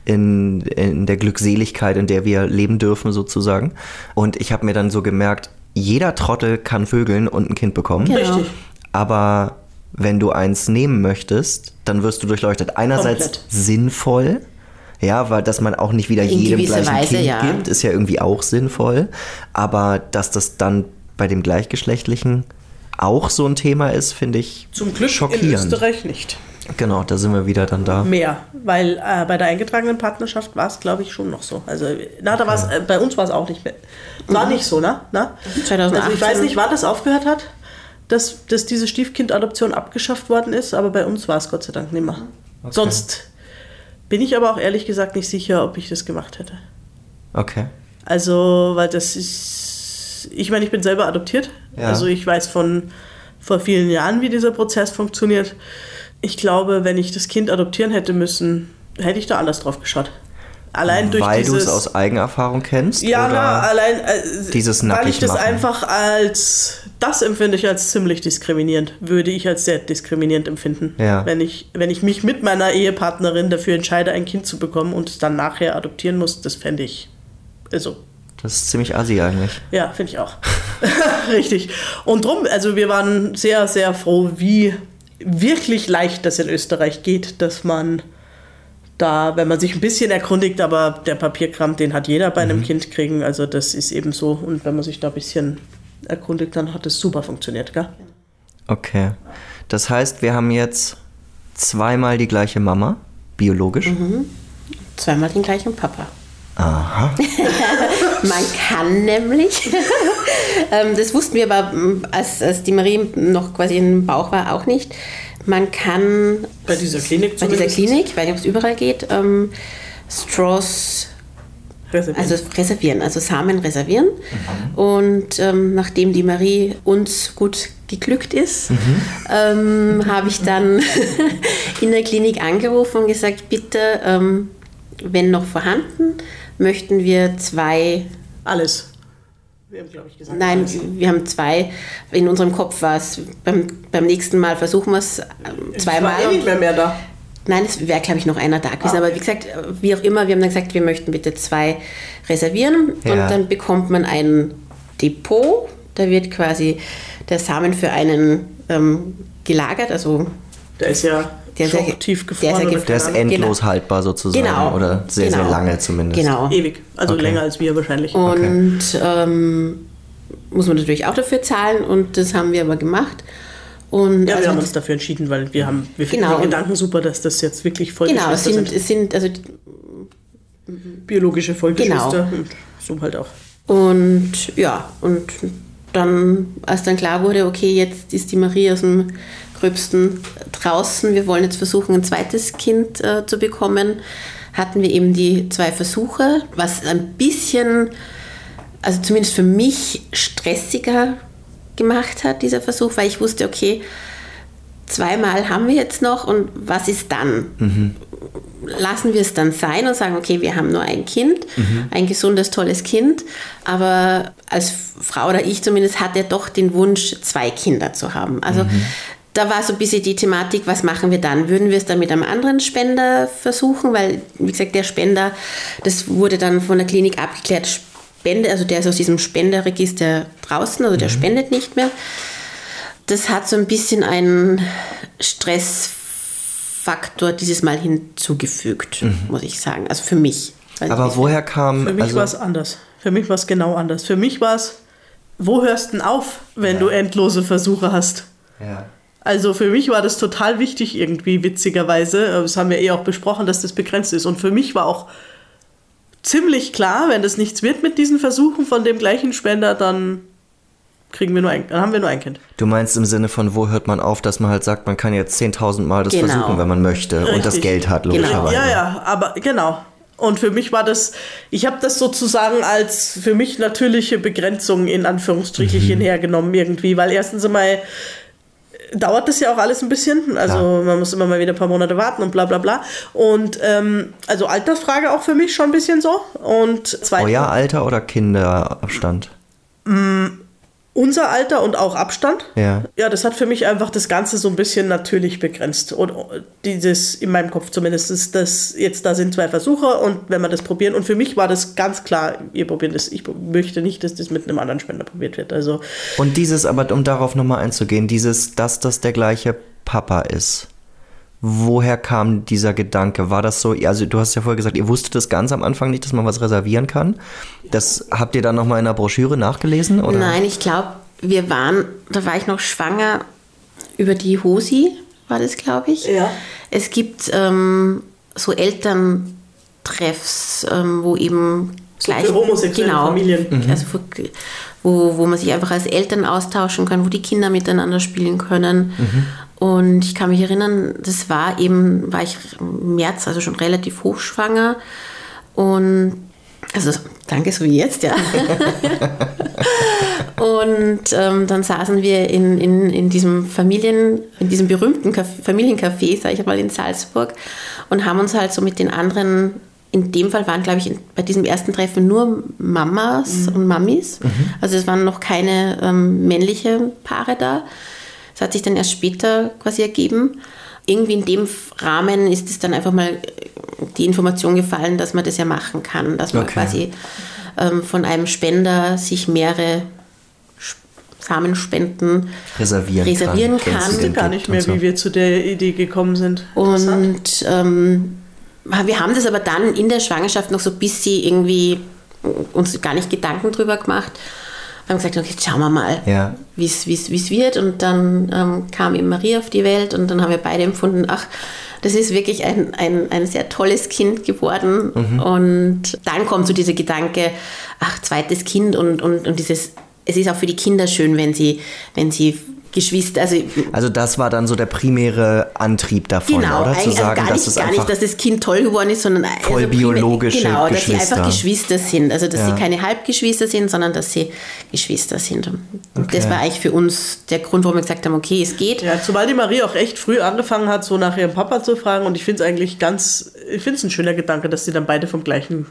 In, in der Glückseligkeit, in der wir leben dürfen sozusagen. Und ich habe mir dann so gemerkt, jeder Trottel kann vögeln und ein Kind bekommen. Genau. Richtig. Aber wenn du eins nehmen möchtest, dann wirst du durchleuchtet. Einerseits Komplett. sinnvoll, ja, weil dass man auch nicht wieder In jedem gleichen Weise, Kind ja. gibt, ist ja irgendwie auch sinnvoll. Aber dass das dann bei dem Gleichgeschlechtlichen auch so ein Thema ist, finde ich Zum Glück in schockierend. Österreich nicht. Genau, da sind wir wieder dann da. Mehr, weil äh, bei der eingetragenen Partnerschaft war es, glaube ich, schon noch so. Also, na, da war's, äh, bei uns war es auch nicht mehr. War nicht so, ne? Na? 2018. Also ich weiß nicht, wann das aufgehört hat, dass, dass diese Stiefkindadoption abgeschafft worden ist, aber bei uns war es Gott sei Dank nicht mehr. Sonst bin ich aber auch ehrlich gesagt nicht sicher, ob ich das gemacht hätte. Okay. Also, weil das ist. Ich meine, ich bin selber adoptiert. Ja. Also ich weiß von vor vielen Jahren, wie dieser Prozess funktioniert. Ich glaube, wenn ich das Kind adoptieren hätte müssen, hätte ich da anders drauf geschaut. Allein durch Weil du es aus Eigenerfahrung kennst? ja, oder? na, allein äh, dieses weil ich das Nackigmachen? einfach als das empfinde ich als ziemlich diskriminierend, würde ich als sehr diskriminierend empfinden. Ja. Wenn ich wenn ich mich mit meiner Ehepartnerin dafür entscheide, ein Kind zu bekommen und es dann nachher adoptieren muss, das fände ich also Das ist ziemlich assi eigentlich. ja, finde ich auch. Richtig. Und drum, also wir waren sehr, sehr froh, wie wirklich leicht das in Österreich geht, dass man da, wenn man sich ein bisschen erkundigt, aber der Papierkram, den hat jeder bei einem Kind kriegen, also das ist eben so. Und wenn man sich da ein bisschen erkundigt, dann hat es super funktioniert, gell? Okay. Das heißt, wir haben jetzt zweimal die gleiche Mama, biologisch. Zweimal den gleichen Papa. Aha. Man kann nämlich, ähm, das wussten wir aber, ähm, als, als die Marie noch quasi im Bauch war, auch nicht. Man kann Bei dieser Klinik bei dieser. Klinik, ich weiß nicht, ob es überall geht, ähm, Straws Reservieren. also reservieren, also Samen reservieren. Und ähm, nachdem die Marie uns gut geglückt ist, ähm, habe ich dann in der Klinik angerufen und gesagt, bitte, ähm, wenn noch vorhanden, möchten wir zwei, Alles. Wir haben, glaube ich, gesagt. nein, alles. wir haben zwei, in unserem Kopf war es, beim, beim nächsten Mal versuchen wir es ähm, Es war zweimal. eh nicht mehr, mehr da. Nein, es wäre, glaube ich, noch einer da gewesen. Ah, Aber wie gesagt, wie auch immer, wir haben dann gesagt, wir möchten bitte zwei reservieren. Ja. Und dann bekommt man ein Depot. Da wird quasi der Samen für einen ähm, gelagert. Also Der ist ja Der ist ja- schocktief der ist ja gefroren. Der ist endlos haltbar sozusagen. Genau. Oder sehr, genau. sehr lange zumindest. Genau. Ewig. Also Okay. länger als wir wahrscheinlich. Und ähm, muss man natürlich auch dafür zahlen. Und das haben wir aber gemacht. Und Ja, also wir haben uns dafür entschieden, weil wir haben, wir finden Genau. den Gedanken super, dass das jetzt wirklich genau, es Vollgeschwister sind, sind. es sind also Biologische Vollgeschwister. Und so halt auch. Und ja, und dann, als dann klar wurde, okay, jetzt ist die Marie aus dem Gröbsten draußen, wir wollen jetzt versuchen, ein zweites Kind äh, zu bekommen, hatten wir eben die zwei Versuche, was ein bisschen, also zumindest für mich, stressiger gemacht hat, dieser Versuch, weil ich wusste, okay, zweimal haben wir jetzt noch und was ist dann? lassen wir es dann sein und sagen, okay, wir haben nur ein Kind, ein gesundes, tolles Kind. Aber als Frau oder ich zumindest hatte doch den Wunsch, zwei Kinder zu haben. Also da war so ein bisschen die Thematik, was machen wir dann? Würden wir es dann mit einem anderen Spender versuchen? Weil, wie gesagt, der Spender, das wurde dann von der Klinik abgeklärt, Spende, also der ist aus diesem Spenderregister draußen, also der spendet nicht mehr. Das hat so ein bisschen einen Stressfaktor dieses Mal hinzugefügt, muss ich sagen. Also für mich. Also Aber woher kam. Für mich also, war es anders. Für mich war es genau anders. Für mich war es, wo hörst du denn auf, wenn du endlose Versuche hast? ja. Also für mich war das total wichtig irgendwie, witzigerweise. Das haben wir eh auch besprochen, dass das begrenzt ist. Und für mich war auch ziemlich klar, wenn das nichts wird mit diesen Versuchen von dem gleichen Spender, dann kriegen wir nur ein, dann haben wir nur ein Kind. Du meinst im Sinne von, wo hört man auf, dass man halt sagt, man kann jetzt 10.000 Mal das Genau. versuchen, wenn man möchte und das Richtig. Geld hat, Genau. logischerweise. Ja, ja, aber genau. Und für mich war das, ich habe das sozusagen als für mich natürliche Begrenzung in Anführungsstrichen hergenommen irgendwie, weil erstens einmal dauert das ja auch alles ein bisschen. Also Klar. man muss immer mal wieder ein paar Monate warten und bla bla bla. Und ähm, also Altersfrage auch für mich schon ein bisschen so. Und zweitens Euer Alter oder Kinderabstand? Unser Alter und auch Abstand. Ja. Ja, das hat für mich einfach das Ganze so ein bisschen natürlich begrenzt. Und dieses, in meinem Kopf zumindest, ist das, jetzt da sind zwei Versuche und wenn wir das probieren. Und für mich war das ganz klar, ihr probiert das. Ich möchte nicht, dass das mit einem anderen Spender probiert wird. Also, Und dieses, aber um darauf nochmal einzugehen, dieses, dass das der gleiche Papa ist. Woher kam dieser Gedanke? War das so, also du hast ja vorher gesagt, ihr wusstet das ganz am Anfang nicht, dass man was reservieren kann. Das habt ihr dann nochmal in der Broschüre nachgelesen? Oder? Nein, ich glaube, wir waren, da war ich noch schwanger über die Hosi, war das, glaube ich. Ja. Es gibt ähm, so Elterntreffs, ähm, wo eben So für homosexuelle genau, Familien. Also für, wo, wo man sich einfach als Eltern austauschen kann, wo die Kinder miteinander spielen können. Und ich kann mich erinnern, das war eben, war ich im März, also schon relativ hochschwanger. Und also danke, so wie jetzt, ja. Und ähm, dann saßen wir in, in, in diesem Familien, in diesem berühmten Caf- Familiencafé, sag ich mal, in Salzburg und haben uns halt so mit den anderen, in dem Fall waren, glaube ich, bei diesem ersten Treffen nur Mamas und Mamis. Also es waren noch keine ähm, männliche Paare da. Das hat sich dann erst später quasi ergeben. Irgendwie in dem Rahmen ist es dann einfach mal die Information gefallen, dass man das ja machen kann, dass man Okay. quasi ähm, von einem Spender sich mehrere Samenspenden Reservieren, reservieren kann. kann. die denn gar nicht mehr, so. wie wir zu der Idee gekommen sind. Und ähm, wir haben das aber dann in der Schwangerschaft noch so ein bisschen irgendwie uns gar nicht Gedanken drüber gemacht. Haben gesagt, okay, jetzt schauen wir mal, Ja. wie es wird. Und dann ähm, kam eben Marie auf die Welt und dann haben wir beide empfunden, ach, das ist wirklich ein, ein, ein sehr tolles Kind geworden. Und dann kommt so dieser Gedanke, ach, zweites Kind und, und, und dieses, es ist auch für die Kinder schön, wenn sie, wenn sie Geschwister, also Also das war dann so der primäre Antrieb davon, Genau, oder? Zu eigentlich sagen, gar, dass nicht, es gar nicht, dass das Kind toll geworden ist, sondern voll also primär- biologische genau, dass sie Geschwister. einfach Geschwister sind. Also dass Ja. sie keine Halbgeschwister sind, sondern dass sie Geschwister sind. Und Okay. Das war eigentlich für uns der Grund, warum wir gesagt haben, okay, es geht. Ja, zumal die Marie auch echt früh angefangen hat, so nach ihrem Papa zu fragen. Und ich finde es eigentlich ganz, ich finde es ein schöner Gedanke, dass sie dann beide vom gleichen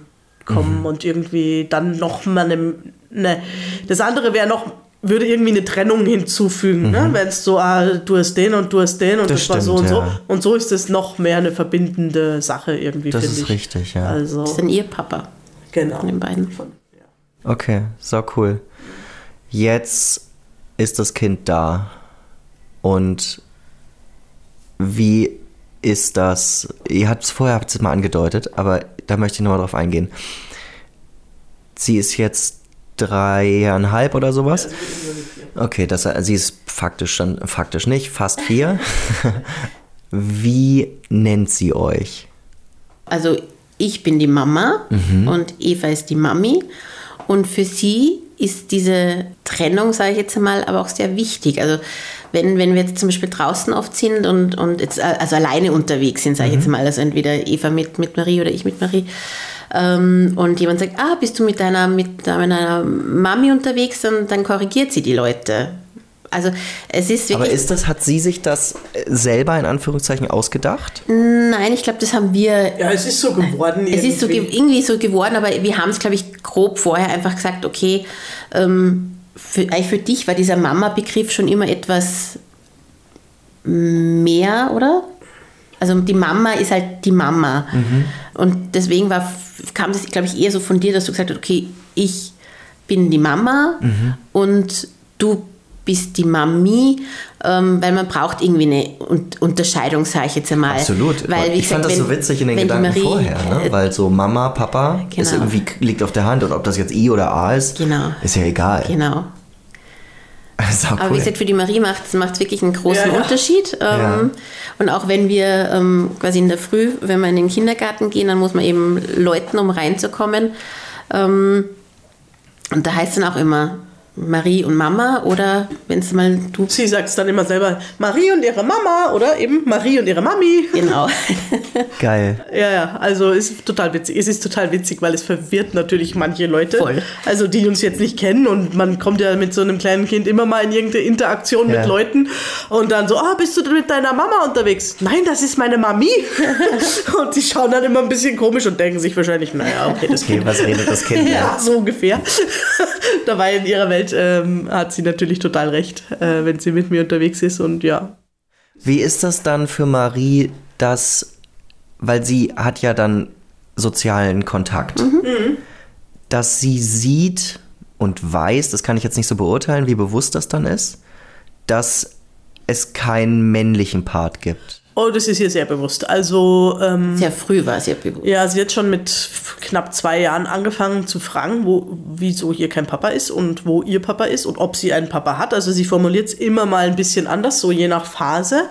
kommen Mhm. und irgendwie dann noch mal eine, ne, das andere wäre noch, würde irgendwie eine Trennung hinzufügen, ne? wenn es so, ah, du hast den und du hast den und Mhm. Das das, war so und ja. so. Und so ist es noch mehr eine verbindende Sache irgendwie, Das finde ist ich. richtig, ja. Also, Das ist dann ihr Papa genau. von den beiden. Okay, so cool. Jetzt ist das Kind da. Und wie ist das? Ihr habt es vorher habt es mal angedeutet, aber da möchte ich nochmal drauf eingehen. Sie ist jetzt dreieinhalb oder sowas. Okay, das, sie ist faktisch schon, faktisch nicht, fast vier. Wie nennt sie euch? Also ich bin die Mama Mhm. und Eva ist die Mami. Und für sie ist diese Trennung, sage ich jetzt einmal, aber auch sehr wichtig. Also wenn, wenn wir jetzt zum Beispiel draußen oft sind und, und jetzt, äh, also alleine unterwegs sind, sage ich Mhm. jetzt mal, also entweder Eva mit, mit Marie oder ich mit Marie, und jemand sagt, ah, bist du mit deiner, mit deiner Mami unterwegs, dann, dann korrigiert sie die Leute. Also es ist Aber wirklich... ist das, hat sie sich das äh, selber in Anführungszeichen ausgedacht? nein, ich glaube, das haben wir Ja, es ist so geworden. Es ist so ge- irgendwie. irgendwie so geworden, aber wir haben es, glaube ich, grob vorher einfach gesagt, okay, ähm, für, eigentlich für dich war dieser Mama-Begriff schon immer etwas mehr, oder? Also die Mama ist halt die Mama. Und deswegen war, kam das, glaube ich, eher so von dir, dass du gesagt hast, okay, ich bin die Mama und du bist die Mami, ähm, weil man braucht irgendwie eine Un Unterscheidung, sage ich jetzt einmal. Absolut. Weil, ich fand gesagt, das so witzig in den Gedanken Marie, vorher, ne? weil so Mama, Papa ist Genau. irgendwie liegt auf der Hand und ob das jetzt I oder A ist, Genau. ist ja egal. Genau. Aber cool. wie gesagt, für die Marie macht es wirklich einen großen Ja, ja. Unterschied. Ähm, Ja. Und auch wenn wir ähm, quasi in der Früh, wenn wir in den Kindergarten gehen, dann muss man eben läuten, um reinzukommen. Ähm, und da heißt dann auch immer Marie und Mama oder wenn es mal du. Sie sagt es dann immer selber, Marie und ihre Mama oder eben Marie und ihre Mami. Genau. Geil. Ja, ja, also es ist total witzig. Es ist total witzig, weil es verwirrt natürlich manche Leute. Voll. Also die uns jetzt nicht kennen und man kommt ja mit so einem kleinen Kind immer mal in irgendeine Interaktion Ja. mit Leuten und dann so, ah, bist du denn mit deiner Mama unterwegs? Nein, das ist meine Mami. und die schauen dann immer ein bisschen komisch und denken sich wahrscheinlich, naja, okay, das Okay, Kind. was redet das Kind? Ja, so ungefähr. Dabei in ihrer Welt ähm, hat sie natürlich total recht, äh, wenn sie mit mir unterwegs ist und ja. Wie ist das dann für Marie, dass, weil sie hat ja dann sozialen Kontakt, dass sie sieht und weiß, das kann ich jetzt nicht so beurteilen, wie bewusst das dann ist, dass es keinen männlichen Part gibt. Oh, das ist ihr sehr bewusst. Also, ähm, Sehr früh war es ja bewusst. Ja, sie hat schon mit knapp zwei Jahren angefangen zu fragen, wo, wieso hier kein Papa ist und wo ihr Papa ist und ob sie einen Papa hat. Also sie formuliert es immer mal ein bisschen anders, so je nach Phase.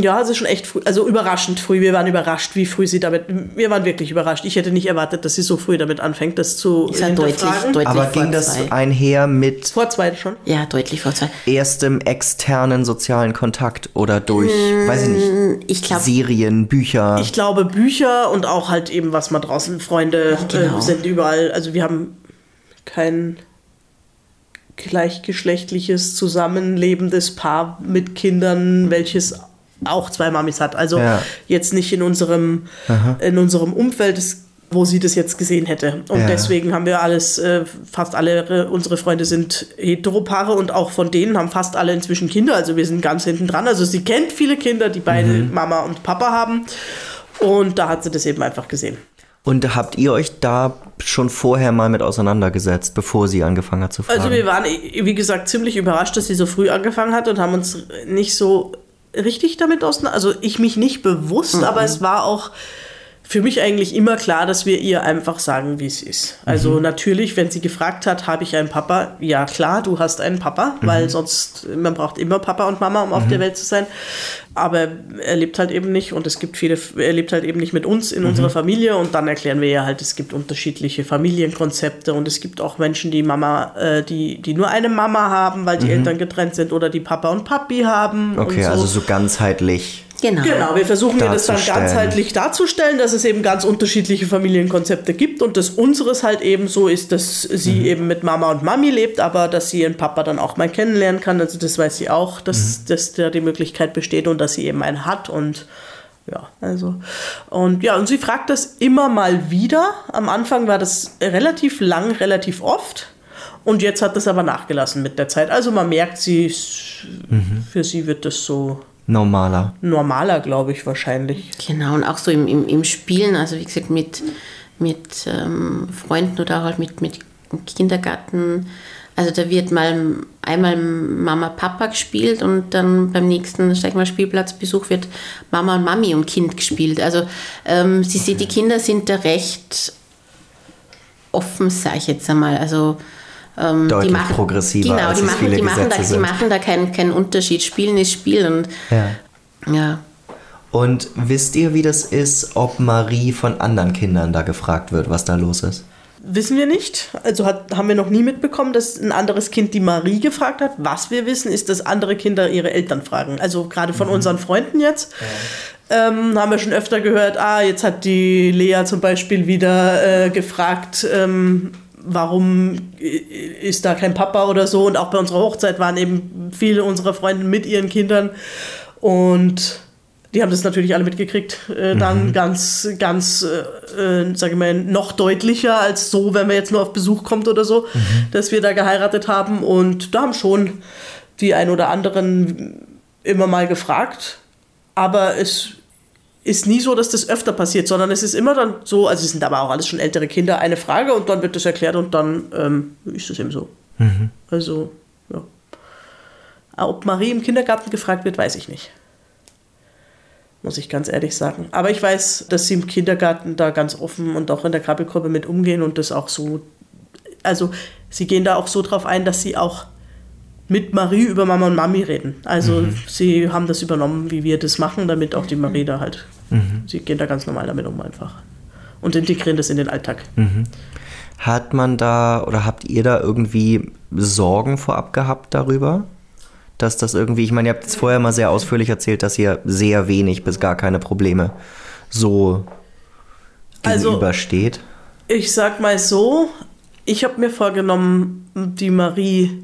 Ja, also schon echt früh, also überraschend früh. Wir waren überrascht, wie früh sie damit, wir waren wirklich überrascht. Ich hätte nicht erwartet, dass sie so früh damit anfängt, das zu Ist halt deutlich, deutlich Aber vor ging das zwei. einher mit Vor zwei schon. Ja, deutlich vor zwei. erstem externen sozialen Kontakt oder durch, weiß ich nicht, Ich glaube, Serien, Bücher? Ich glaube Bücher und auch halt eben, was man draußen, Freunde Genau. äh, sind überall. Also wir haben kein gleichgeschlechtliches zusammenlebendes Paar mit Kindern, welches auch zwei Mamis hat. Also Ja. jetzt nicht in unserem, in unserem Umfeld, wo sie das jetzt gesehen hätte. Und Ja. deswegen haben wir alles, äh, fast alle unsere Freunde sind Heteropaare und auch von denen haben fast alle inzwischen Kinder. Also wir sind ganz hinten dran. Also sie kennt viele Kinder, die beide Mama und Papa haben. Und da hat sie das eben einfach gesehen. Und habt ihr euch da schon vorher mal mit auseinandergesetzt, bevor sie angefangen hat zu fragen? Also wir waren, wie gesagt, ziemlich überrascht, dass sie so früh angefangen hat und haben uns nicht so richtig damit auseinander. Also ich mich nicht bewusst, aber es war auch für mich eigentlich immer klar, dass wir ihr einfach sagen, wie es ist. Also mhm. natürlich, wenn sie gefragt hat, habe ich einen Papa? Ja klar, du hast einen Papa, mhm. weil sonst, man braucht immer Papa und Mama, um mhm. auf der Welt zu sein. Aber er lebt halt eben nicht und es gibt viele, er lebt halt eben nicht mit uns in unserer mhm. Familie und dann erklären wir ja halt, es gibt unterschiedliche Familienkonzepte und es gibt auch Menschen, die Mama, äh, die, die nur eine Mama haben, weil die mhm. Eltern getrennt sind oder die Papa und Papi haben. Okay, so. also so ganzheitlich Genau. Genau, wir versuchen ja das dann ganzheitlich darzustellen, dass es eben ganz unterschiedliche Familienkonzepte gibt und dass unseres halt eben so ist, dass sie mhm. eben mit Mama und Mami lebt, aber dass sie ihren Papa dann auch mal kennenlernen kann. Also das weiß sie auch, dass, mhm. dass da die Möglichkeit besteht und dass sie eben einen hat und ja, also und ja, und sie fragt das immer mal wieder. Am Anfang war das relativ lang, relativ oft. Und jetzt hat das aber nachgelassen mit der Zeit. Also man merkt, sie, mhm. für sie wird das so normaler. Normaler, glaube ich, wahrscheinlich. Genau, und auch so im, im, im Spielen, also wie gesagt, mit, mit ähm, Freunden oder halt mit, mit Kindergarten. Also da wird mal einmal Mama Papa gespielt und dann beim nächsten sag mal, Spielplatzbesuch wird Mama und Mami und Kind gespielt. Also ähm, sie okay. sieht, die Kinder sind da recht offen, sage ich jetzt einmal. Also ähm, Deutlich die machen, progressiver. Genau, als die, machen, die, machen da, die machen da keinen, keinen Unterschied. Spielen ist Spiel und ja. ja. Und wisst ihr, wie das ist, ob Marie von anderen Kindern da gefragt wird, was da los ist? Wissen wir nicht. Also hat, haben wir noch nie mitbekommen, dass ein anderes Kind die Marie gefragt hat. Was wir wissen, ist, dass andere Kinder ihre Eltern fragen. Also gerade von mhm. unseren Freunden jetzt. Ja. Ähm, haben wir schon öfter gehört, ah, jetzt hat die Lea zum Beispiel wieder äh, gefragt, ähm, warum ist da kein Papa oder so. Und auch bei unserer Hochzeit waren eben viele unserer Freunde mit ihren Kindern. Und die haben das natürlich alle mitgekriegt. Äh, dann mhm. ganz, ganz, äh, äh, sage ich mal, noch deutlicher als so, wenn man jetzt nur auf Besuch kommt oder so, mhm. dass wir da geheiratet haben. Und da haben schon die ein oder anderen immer mal gefragt. Aber es ist nie so, dass das öfter passiert, sondern es ist immer dann so, also es sind aber auch alles schon ältere Kinder, eine Frage und dann wird das erklärt und dann ähm, ist es eben so. Mhm. Also, ja. Ob Marie im Kindergarten gefragt wird, weiß ich nicht. Muss ich ganz ehrlich sagen. Aber ich weiß, dass sie im Kindergarten da ganz offen und auch in der Krabbelgruppe mit umgehen und das auch so. Also, sie gehen da auch so drauf ein, dass sie auch mit Marie über Mama und Mami reden. Also mhm. sie haben das übernommen, wie wir das machen, damit auch die Marie da halt, mhm. sie gehen da ganz normal damit um einfach und integrieren das in den Alltag. Mhm. Hat man da oder habt ihr da irgendwie Sorgen vorab gehabt darüber? Dass das irgendwie, ich meine, ihr habt es vorher mal sehr ausführlich erzählt, dass ihr sehr wenig bis gar keine Probleme so also, gegenübersteht. Also, ich sag mal so, ich habe mir vorgenommen, die Marie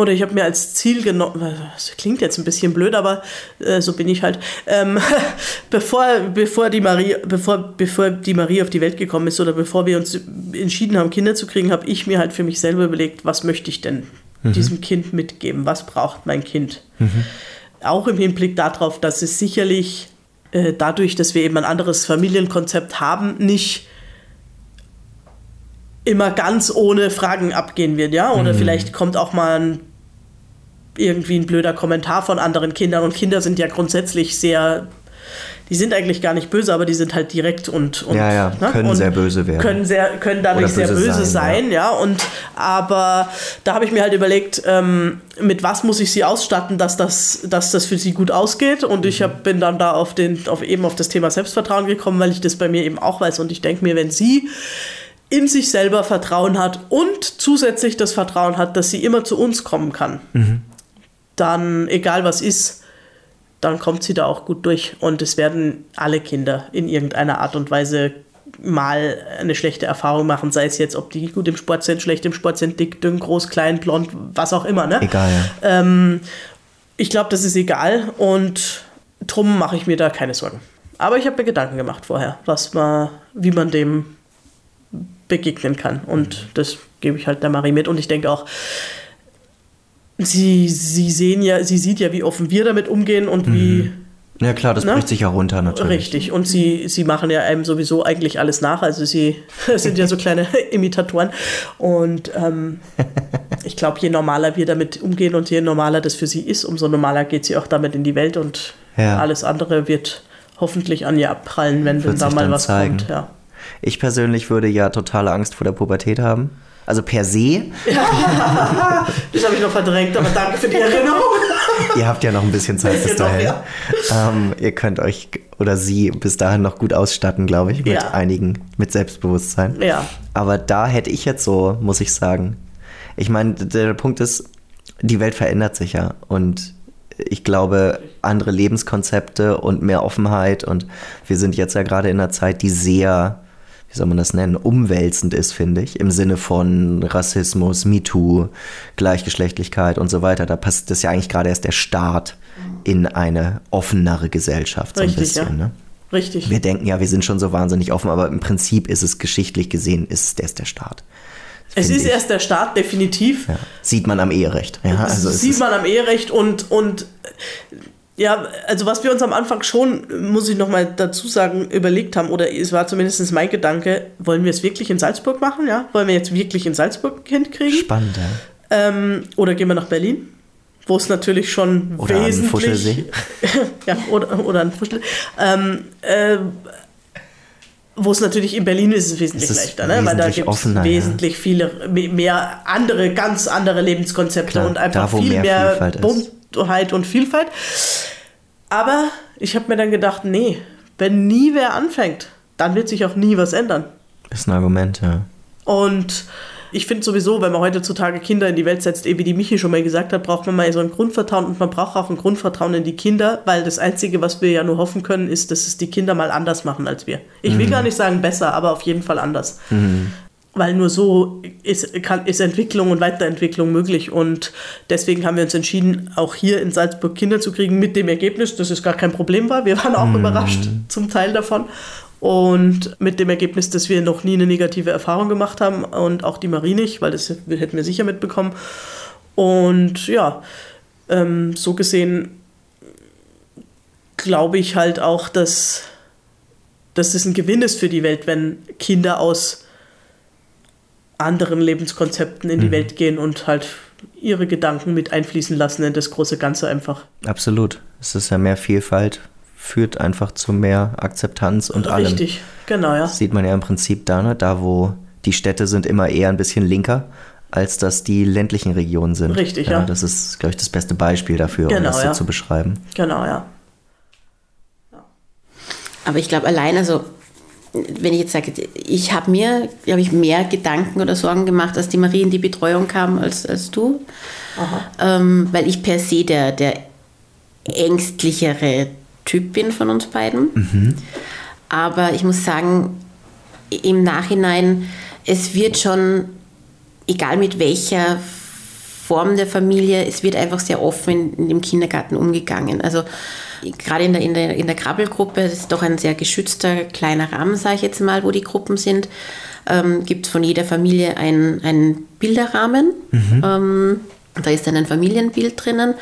oder ich habe mir als Ziel genommen, das klingt jetzt ein bisschen blöd, aber äh, so bin ich halt, ähm, bevor, bevor, die Marie, bevor, bevor die Marie auf die Welt gekommen ist oder bevor wir uns entschieden haben, Kinder zu kriegen, habe ich mir halt für mich selber überlegt, was möchte ich denn mhm. diesem Kind mitgeben, was braucht mein Kind. Mhm. Auch im Hinblick darauf, dass es sicherlich äh, dadurch, dass wir eben ein anderes Familienkonzept haben, nicht immer ganz ohne Fragen abgehen wird, ja? Oder mhm. vielleicht kommt auch mal ein, irgendwie ein blöder Kommentar von anderen Kindern und Kinder sind ja grundsätzlich sehr die sind eigentlich gar nicht böse, aber die sind halt direkt und, und ja, ja, ne? können und sehr böse werden. Können, sehr, können dadurch böse sehr böse sein, sein ja. ja. Und aber da habe ich mir halt überlegt, ähm, mit was muss ich sie ausstatten, dass das, dass das für sie gut ausgeht. Und ich hab, bin dann da auf den, auf eben auf das Thema Selbstvertrauen gekommen, weil ich das bei mir eben auch weiß. Und ich denke mir, wenn sie in sich selber Vertrauen hat und zusätzlich das Vertrauen hat, dass sie immer zu uns kommen kann, mhm. Dann, egal was ist, dann kommt sie da auch gut durch. Und es werden alle Kinder in irgendeiner Art und Weise mal eine schlechte Erfahrung machen, sei es jetzt, ob die gut im Sport sind, schlecht im Sport sind, dick, dünn, groß, klein, blond, was auch immer. Ne? Egal. Ja. Ähm, ich glaube, das ist egal und drum mache ich mir da keine Sorgen. Aber ich habe mir Gedanken gemacht vorher, was man, wie man dem begegnen kann. Und das gebe ich halt der Marie mit. Und ich denke auch, sie, sie sehen ja, sie sieht ja, wie offen wir damit umgehen und mhm. wie. Ja klar, das ne? bricht sich ja runter natürlich. Richtig. Und sie, sie machen ja einem sowieso eigentlich alles nach. Also sie sind ja so kleine Imitatoren. Und ähm, ich glaube, je normaler wir damit umgehen und je normaler das für sie ist, umso normaler geht sie auch damit in die Welt und ja. alles andere wird hoffentlich an ihr abprallen, wenn, da mal was zeigen. kommt. Ja. Ich persönlich würde ja totale Angst vor der Pubertät haben. Also per se. Das habe ich noch verdrängt, aber danke für die Erinnerung. Ihr habt ja noch ein bisschen Zeit bis Bisschen noch, dahin. ja. Ähm, ihr könnt euch oder sie bis dahin noch gut ausstatten, glaube ich, mit Ja. einigen, mit Selbstbewusstsein. Ja. Aber da hätte ich jetzt so, muss ich sagen. Ich meine, der Punkt ist, die Welt verändert sich ja. Und ich glaube, andere Lebenskonzepte und mehr Offenheit. Und wir sind jetzt ja gerade in einer Zeit, die sehr, wie soll man das nennen, umwälzend ist, finde ich. Im Sinne von Rassismus, MeToo, Gleichgeschlechtlichkeit und so weiter. Da passt das ja eigentlich gerade erst der Start in eine offenere Gesellschaft. So ein Richtig, bisschen, ja. ne? Richtig. Wir denken ja, wir sind schon so wahnsinnig offen, aber im Prinzip ist es geschichtlich gesehen, ist es erst der Start. es ist ich. erst der Start, definitiv. Ja. Sieht man am Eherecht. Ja, also sieht man am Eherecht und, und ja, also was wir uns am Anfang schon, muss ich nochmal dazu sagen, überlegt haben, oder es war zumindest mein Gedanke, wollen wir es wirklich in Salzburg machen, ja? Wollen wir jetzt wirklich in Salzburg ein Kind kriegen? spannend, ja. Ähm, oder gehen wir nach Berlin? Wo es natürlich schon Oder an wesentlich. Fuschelsee. ja, oder, oder an Fuschel. Ähm, äh, wo es natürlich in Berlin ist, es wesentlich Es ist leichter, ne? weil da wesentlich gibt es offener, ja. wesentlich viele me- mehr andere, ganz andere Lebenskonzepte Klar, und einfach da, viel mehr mehr, Vielfalt ist. Buntheit und Vielfalt. Aber ich habe mir dann gedacht, nee, wenn nie wer anfängt, dann wird sich auch nie was ändern. Ist ein Argument, ja. Und ich finde sowieso, wenn man heutzutage Kinder in die Welt setzt, eh wie die Michi schon mal gesagt hat, braucht man mal so ein Grundvertrauen und man braucht auch ein Grundvertrauen in die Kinder, weil das Einzige, was wir ja nur hoffen können, ist, dass es die Kinder mal anders machen als wir. Ich will gar nicht sagen besser, aber auf jeden Fall anders. Weil nur so ist, kann, ist Entwicklung und Weiterentwicklung möglich. Und deswegen haben wir uns entschieden, auch hier in Salzburg Kinder zu kriegen, mit dem Ergebnis, dass es gar kein Problem war. Wir waren auch überrascht zum Teil davon. Und mit dem Ergebnis, dass wir noch nie eine negative Erfahrung gemacht haben und auch die Marie nicht, weil das hätten wir sicher mitbekommen. Und ja, ähm, so gesehen glaube ich halt auch, dass, dass es ein Gewinn ist für die Welt, wenn Kinder aus anderen Lebenskonzepten in die Welt gehen und halt ihre Gedanken mit einfließen lassen in das große Ganze einfach. Absolut. Es ist ja mehr Vielfalt, führt einfach zu mehr Akzeptanz und allem. Richtig, genau, ja. Das sieht man ja im Prinzip da, ne? da wo die Städte sind immer eher ein bisschen linker, als dass die ländlichen Regionen sind. Richtig, ja. Das ist, glaube ich, das beste Beispiel dafür, um Genau, das so ja. zu beschreiben. Genau, ja. Aber ich glaube, allein, also, wenn ich jetzt sage, ich habe mir, glaube ich, mehr Gedanken oder Sorgen gemacht, als die Marie in die Betreuung kam, als, als du. Ähm, weil ich per se der, der ängstlichere Typ bin von uns beiden. Aber ich muss sagen, im Nachhinein, es wird schon, egal mit welcher Form der Familie, es wird einfach sehr offen in, in dem Kindergarten umgegangen. Also gerade in der, in, der, in der Krabbelgruppe, das ist doch ein sehr geschützter kleiner Rahmen, sage ich jetzt mal, wo die Gruppen sind, ähm, gibt es von jeder Familie einen, einen Bilderrahmen. Ähm, da ist dann ein Familienbild drinnen.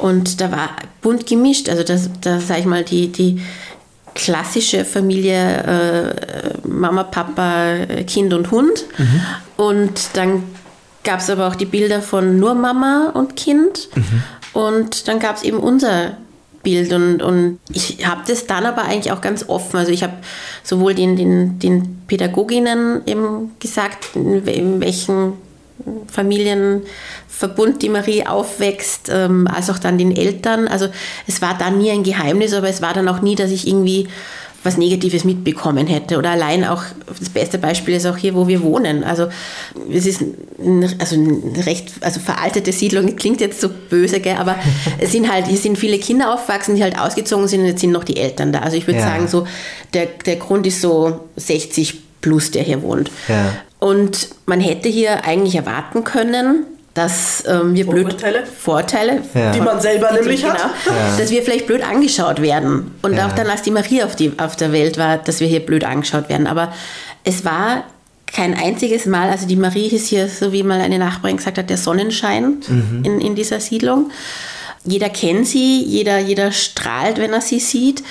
Und da war bunt gemischt. Also das, da sage ich mal, die, die klassische Familie äh, Mama, Papa, Kind und Hund. Und dann gab es aber auch die Bilder von nur Mama und Kind. Und dann gab es eben unser Bild. Und, und ich habe das dann aber eigentlich auch ganz offen. Also ich habe sowohl den, den, den Pädagoginnen eben gesagt, in, in welchen Familienverbund die Marie aufwächst, ähm, als auch dann den Eltern. Also es war dann nie ein Geheimnis, aber es war dann auch nie, dass ich irgendwie was Negatives mitbekommen hätte. Oder allein auch, das beste Beispiel ist auch hier, wo wir wohnen. Also es ist ein, also eine recht also veraltete Siedlung, klingt jetzt so böse, gell? aber es sind halt, hier sind viele Kinder aufgewachsen, die halt ausgezogen sind und jetzt sind noch die Eltern da. Also ich würde Ja. sagen, so der, der Grund ist so 60 plus, der hier wohnt. Ja. Und man hätte hier eigentlich erwarten können, dass ähm, wir blöd Vorurteile? Vorteile, Ja. Die man selber die- nämlich genau, hat. dass wir vielleicht blöd angeschaut werden. Und Ja. auch dann, als die Marie auf, die, auf der Welt war, dass wir hier blöd angeschaut werden. Aber es war kein einziges Mal, also die Marie ist hier, so wie mal eine Nachbarin gesagt hat, der Sonnenschein in, in dieser Siedlung. Jeder kennt sie, jeder, jeder strahlt, wenn er sie sieht.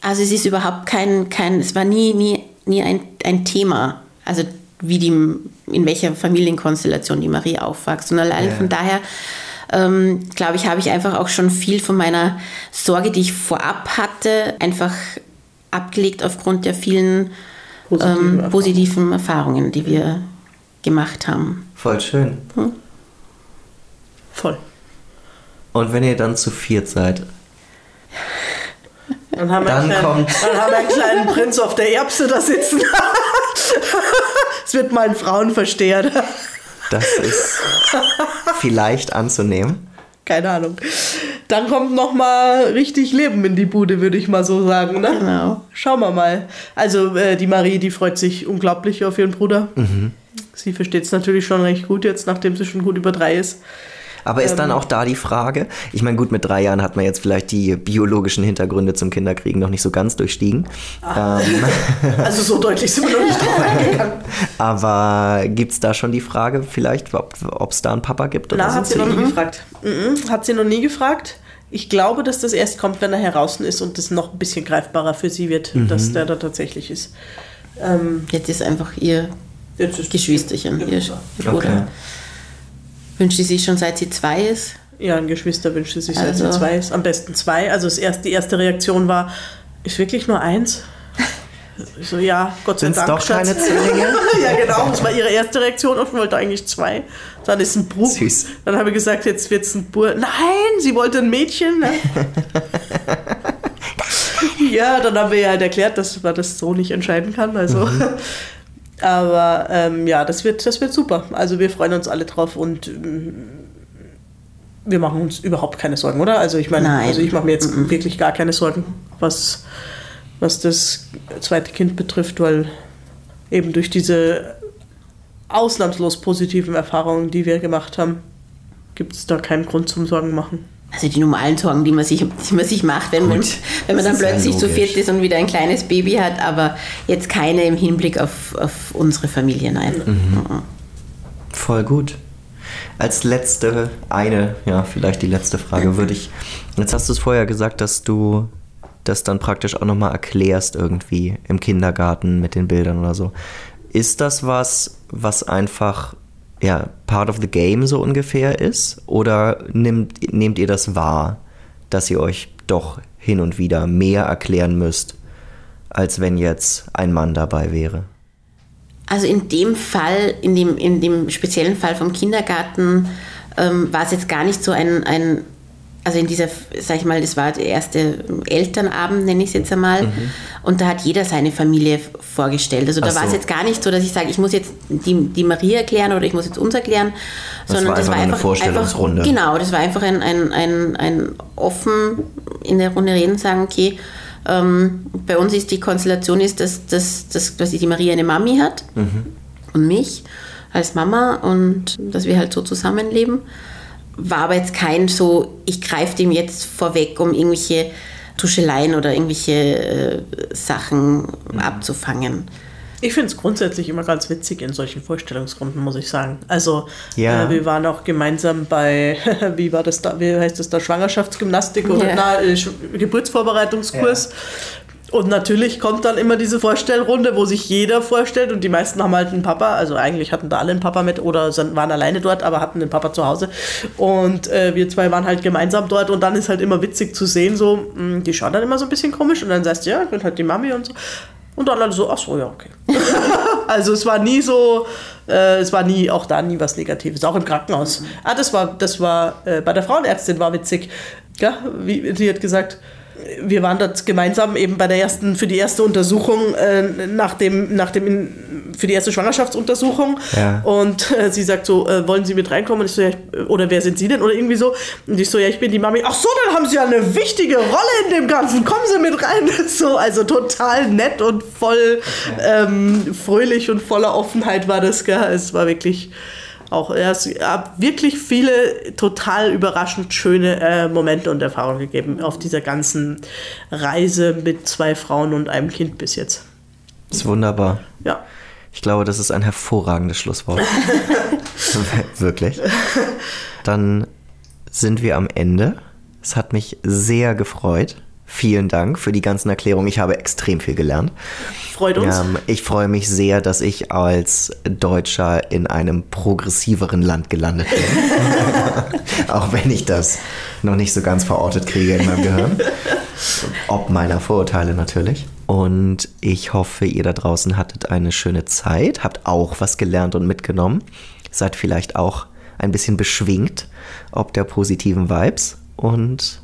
Also es ist überhaupt kein, kein es war nie, nie, nie ein, ein Thema. Also wie die, in welcher Familienkonstellation die Marie aufwächst. Und allein von daher, ähm, glaube ich, habe ich einfach auch schon viel von meiner Sorge, die ich vorab hatte, einfach abgelegt aufgrund der vielen Positiven ähm, Erfahrungen. positiven Erfahrungen, die wir gemacht haben. Voll schön. Voll. Und wenn ihr dann zu viert seid, Dann haben, Dann wir einen, kommt- dann haben wir einen kleinen Prinz auf der Erbse da sitzen. Es wird mal ein Frauenversteher. das ist vielleicht anzunehmen. Keine Ahnung. Dann kommt noch mal richtig Leben in die Bude, würde ich mal so sagen. Ne? Genau. Schauen wir mal. Also äh, die Marie, die freut sich unglaublich auf ihren Bruder. Mhm. Sie versteht es natürlich schon recht gut jetzt, nachdem sie schon gut über drei ist. Aber ist Ähm. dann auch da die Frage, ich meine, gut, mit drei Jahren hat man jetzt vielleicht die biologischen Hintergründe zum Kinderkriegen noch nicht so ganz durchstiegen. Ah. Ähm, Also so deutlich sind wir noch nicht drauf eingegangen. aber gibt es da schon die Frage vielleicht, ob es da einen Papa gibt? Oder Na, hat sie noch nie gefragt. Mhm, hat sie noch nie gefragt. Ich glaube, dass das erst kommt, wenn er heraus ist und das noch ein bisschen greifbarer für sie wird, Mhm. dass der da tatsächlich ist. Ähm, Jetzt ist einfach ihr jetzt ist Geschwisterchen, ihr, ihr Bruder. Okay. Wünscht sie sich schon seit sie zwei ist? Ja, ein Geschwister wünscht sie sich, seit Also- sie zwei ist. Am besten zwei. Also das erste, die erste Reaktion war, ist wirklich nur eins? Ich so, ja, Gott sei Sind's Dank. doch keine Schatz. Zwillinge? ja, genau. Das war ihre erste Reaktion. Ich wollte eigentlich zwei. Dann ist ein Bub. Süß. Dann habe ich gesagt, jetzt wird es ein Bur. Nein, sie wollte ein Mädchen. Ne? ja, dann haben wir ihr halt erklärt, dass man das so nicht entscheiden kann. Also. Aber ähm, ja, das wird, das wird super. Also wir freuen uns alle drauf und ähm, wir machen uns überhaupt keine Sorgen, oder? Also ich meine, Nein. also ich mache mir jetzt wirklich gar keine Sorgen, was, was das zweite Kind betrifft, weil eben durch diese ausnahmslos positiven Erfahrungen, die wir gemacht haben, gibt es da keinen Grund zum Sorgen machen. Also die normalen Sorgen, die man sich, die man sich macht, wenn man, Gut, wenn man dann plötzlich zu viert ist und wieder ein kleines Baby hat, aber jetzt keine im Hinblick auf, auf unsere Familie, nein. Mhm. Voll gut. Als letzte, eine, ja, vielleicht die letzte Frage würde ich. Jetzt hast du es vorher gesagt, dass du das dann praktisch auch nochmal erklärst irgendwie im Kindergarten mit den Bildern oder so. Ist das was, was einfach ja, part of the game so ungefähr ist? Oder nimmt, nehmt ihr das wahr, dass ihr euch doch hin und wieder mehr erklären müsst, als wenn jetzt ein Mann dabei wäre? Also in dem Fall, in dem, in dem speziellen Fall vom Kindergarten, ähm, war es jetzt gar nicht so ein, ein also in dieser, sag ich mal, das war der erste Elternabend, nenne ich es jetzt einmal. Und da hat jeder seine Familie vorgestellt. Also da Ach war es so. jetzt gar nicht so, dass ich sage, ich muss jetzt die, die Marie erklären oder ich muss jetzt uns erklären. Das war einfach nur eine Vorstellungsrunde. Einfach, genau, das war einfach ein, ein, ein, ein offen in der Runde reden, sagen, okay, ähm, bei uns ist die Konstellation ist, dass, dass, dass quasi die Marie eine Mami hat und mich als Mama und dass wir halt so zusammenleben. War aber jetzt kein so, ich greife dem jetzt vorweg, um irgendwelche Tuscheleien oder irgendwelche äh, Sachen abzufangen. Ich finde es grundsätzlich immer ganz witzig in solchen Vorstellungsrunden, muss ich sagen. Also Ja. äh, wir waren auch gemeinsam bei, wie war das da, wie heißt das da, Schwangerschaftsgymnastik oder Ja. na, äh, Geburtsvorbereitungskurs. Und natürlich kommt dann immer diese Vorstellrunde, wo sich jeder vorstellt und die meisten haben halt einen Papa, also eigentlich hatten da alle einen Papa mit oder waren alleine dort, aber hatten den Papa zu Hause. Und äh, wir zwei waren halt gemeinsam dort und dann ist halt immer witzig zu sehen, so, mh, die schauen dann immer so ein bisschen komisch und dann sagst du, ja, ich bin halt die Mami und so. Und dann alle so, ach so, ja, okay. also es war nie so, äh, es war nie, auch da nie was Negatives, auch im Krankenhaus. Ah, das war, das war, äh, bei der Frauenärztin war witzig. Ja, wie, sie hat gesagt, wir waren dort gemeinsam eben bei der ersten, für die erste Untersuchung, äh, nach dem, nach dem, in- für die erste Schwangerschaftsuntersuchung. Ja. Und äh, sie sagt so, äh, wollen Sie mit reinkommen? Und ich so, ja, ich, oder wer sind Sie denn? Oder irgendwie so. Und ich so, ja, ich bin die Mami. Ach so, dann haben Sie ja eine wichtige Rolle in dem Ganzen. Kommen Sie mit rein. So, also total nett und voll ähm, fröhlich und voller Offenheit war das. Gell? Es war wirklich auch, ja, es hat wirklich viele total überraschend schöne äh, Momente und Erfahrungen gegeben auf dieser ganzen Reise mit zwei Frauen und einem Kind bis jetzt. Ist wunderbar. Ja. Ich glaube, das ist ein hervorragendes Schlusswort. Wirklich. Dann sind wir am Ende. Es hat mich sehr gefreut. Vielen Dank für die ganzen Erklärungen. Ich habe extrem viel gelernt. Freut uns. Ähm, ich freue mich sehr, dass ich als Deutscher in einem progressiveren Land gelandet bin. Auch wenn ich das noch nicht so ganz verortet kriege in meinem Gehirn. Ob meiner Vorurteile natürlich. Und ich hoffe, ihr da draußen hattet eine schöne Zeit, habt auch was gelernt und mitgenommen, seid vielleicht auch ein bisschen beschwingt, ob der positiven Vibes. Und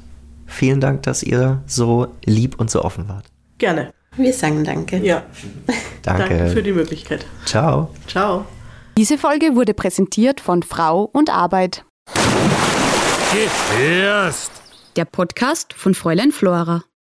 vielen Dank, dass ihr so lieb und so offen wart. Gerne. Wir sagen danke. Ja. Danke. Danke für die Möglichkeit. Ciao. Ciao. Diese Folge wurde präsentiert von Frau und Arbeit. Geh erst! Der Podcast von Fräulein Flora.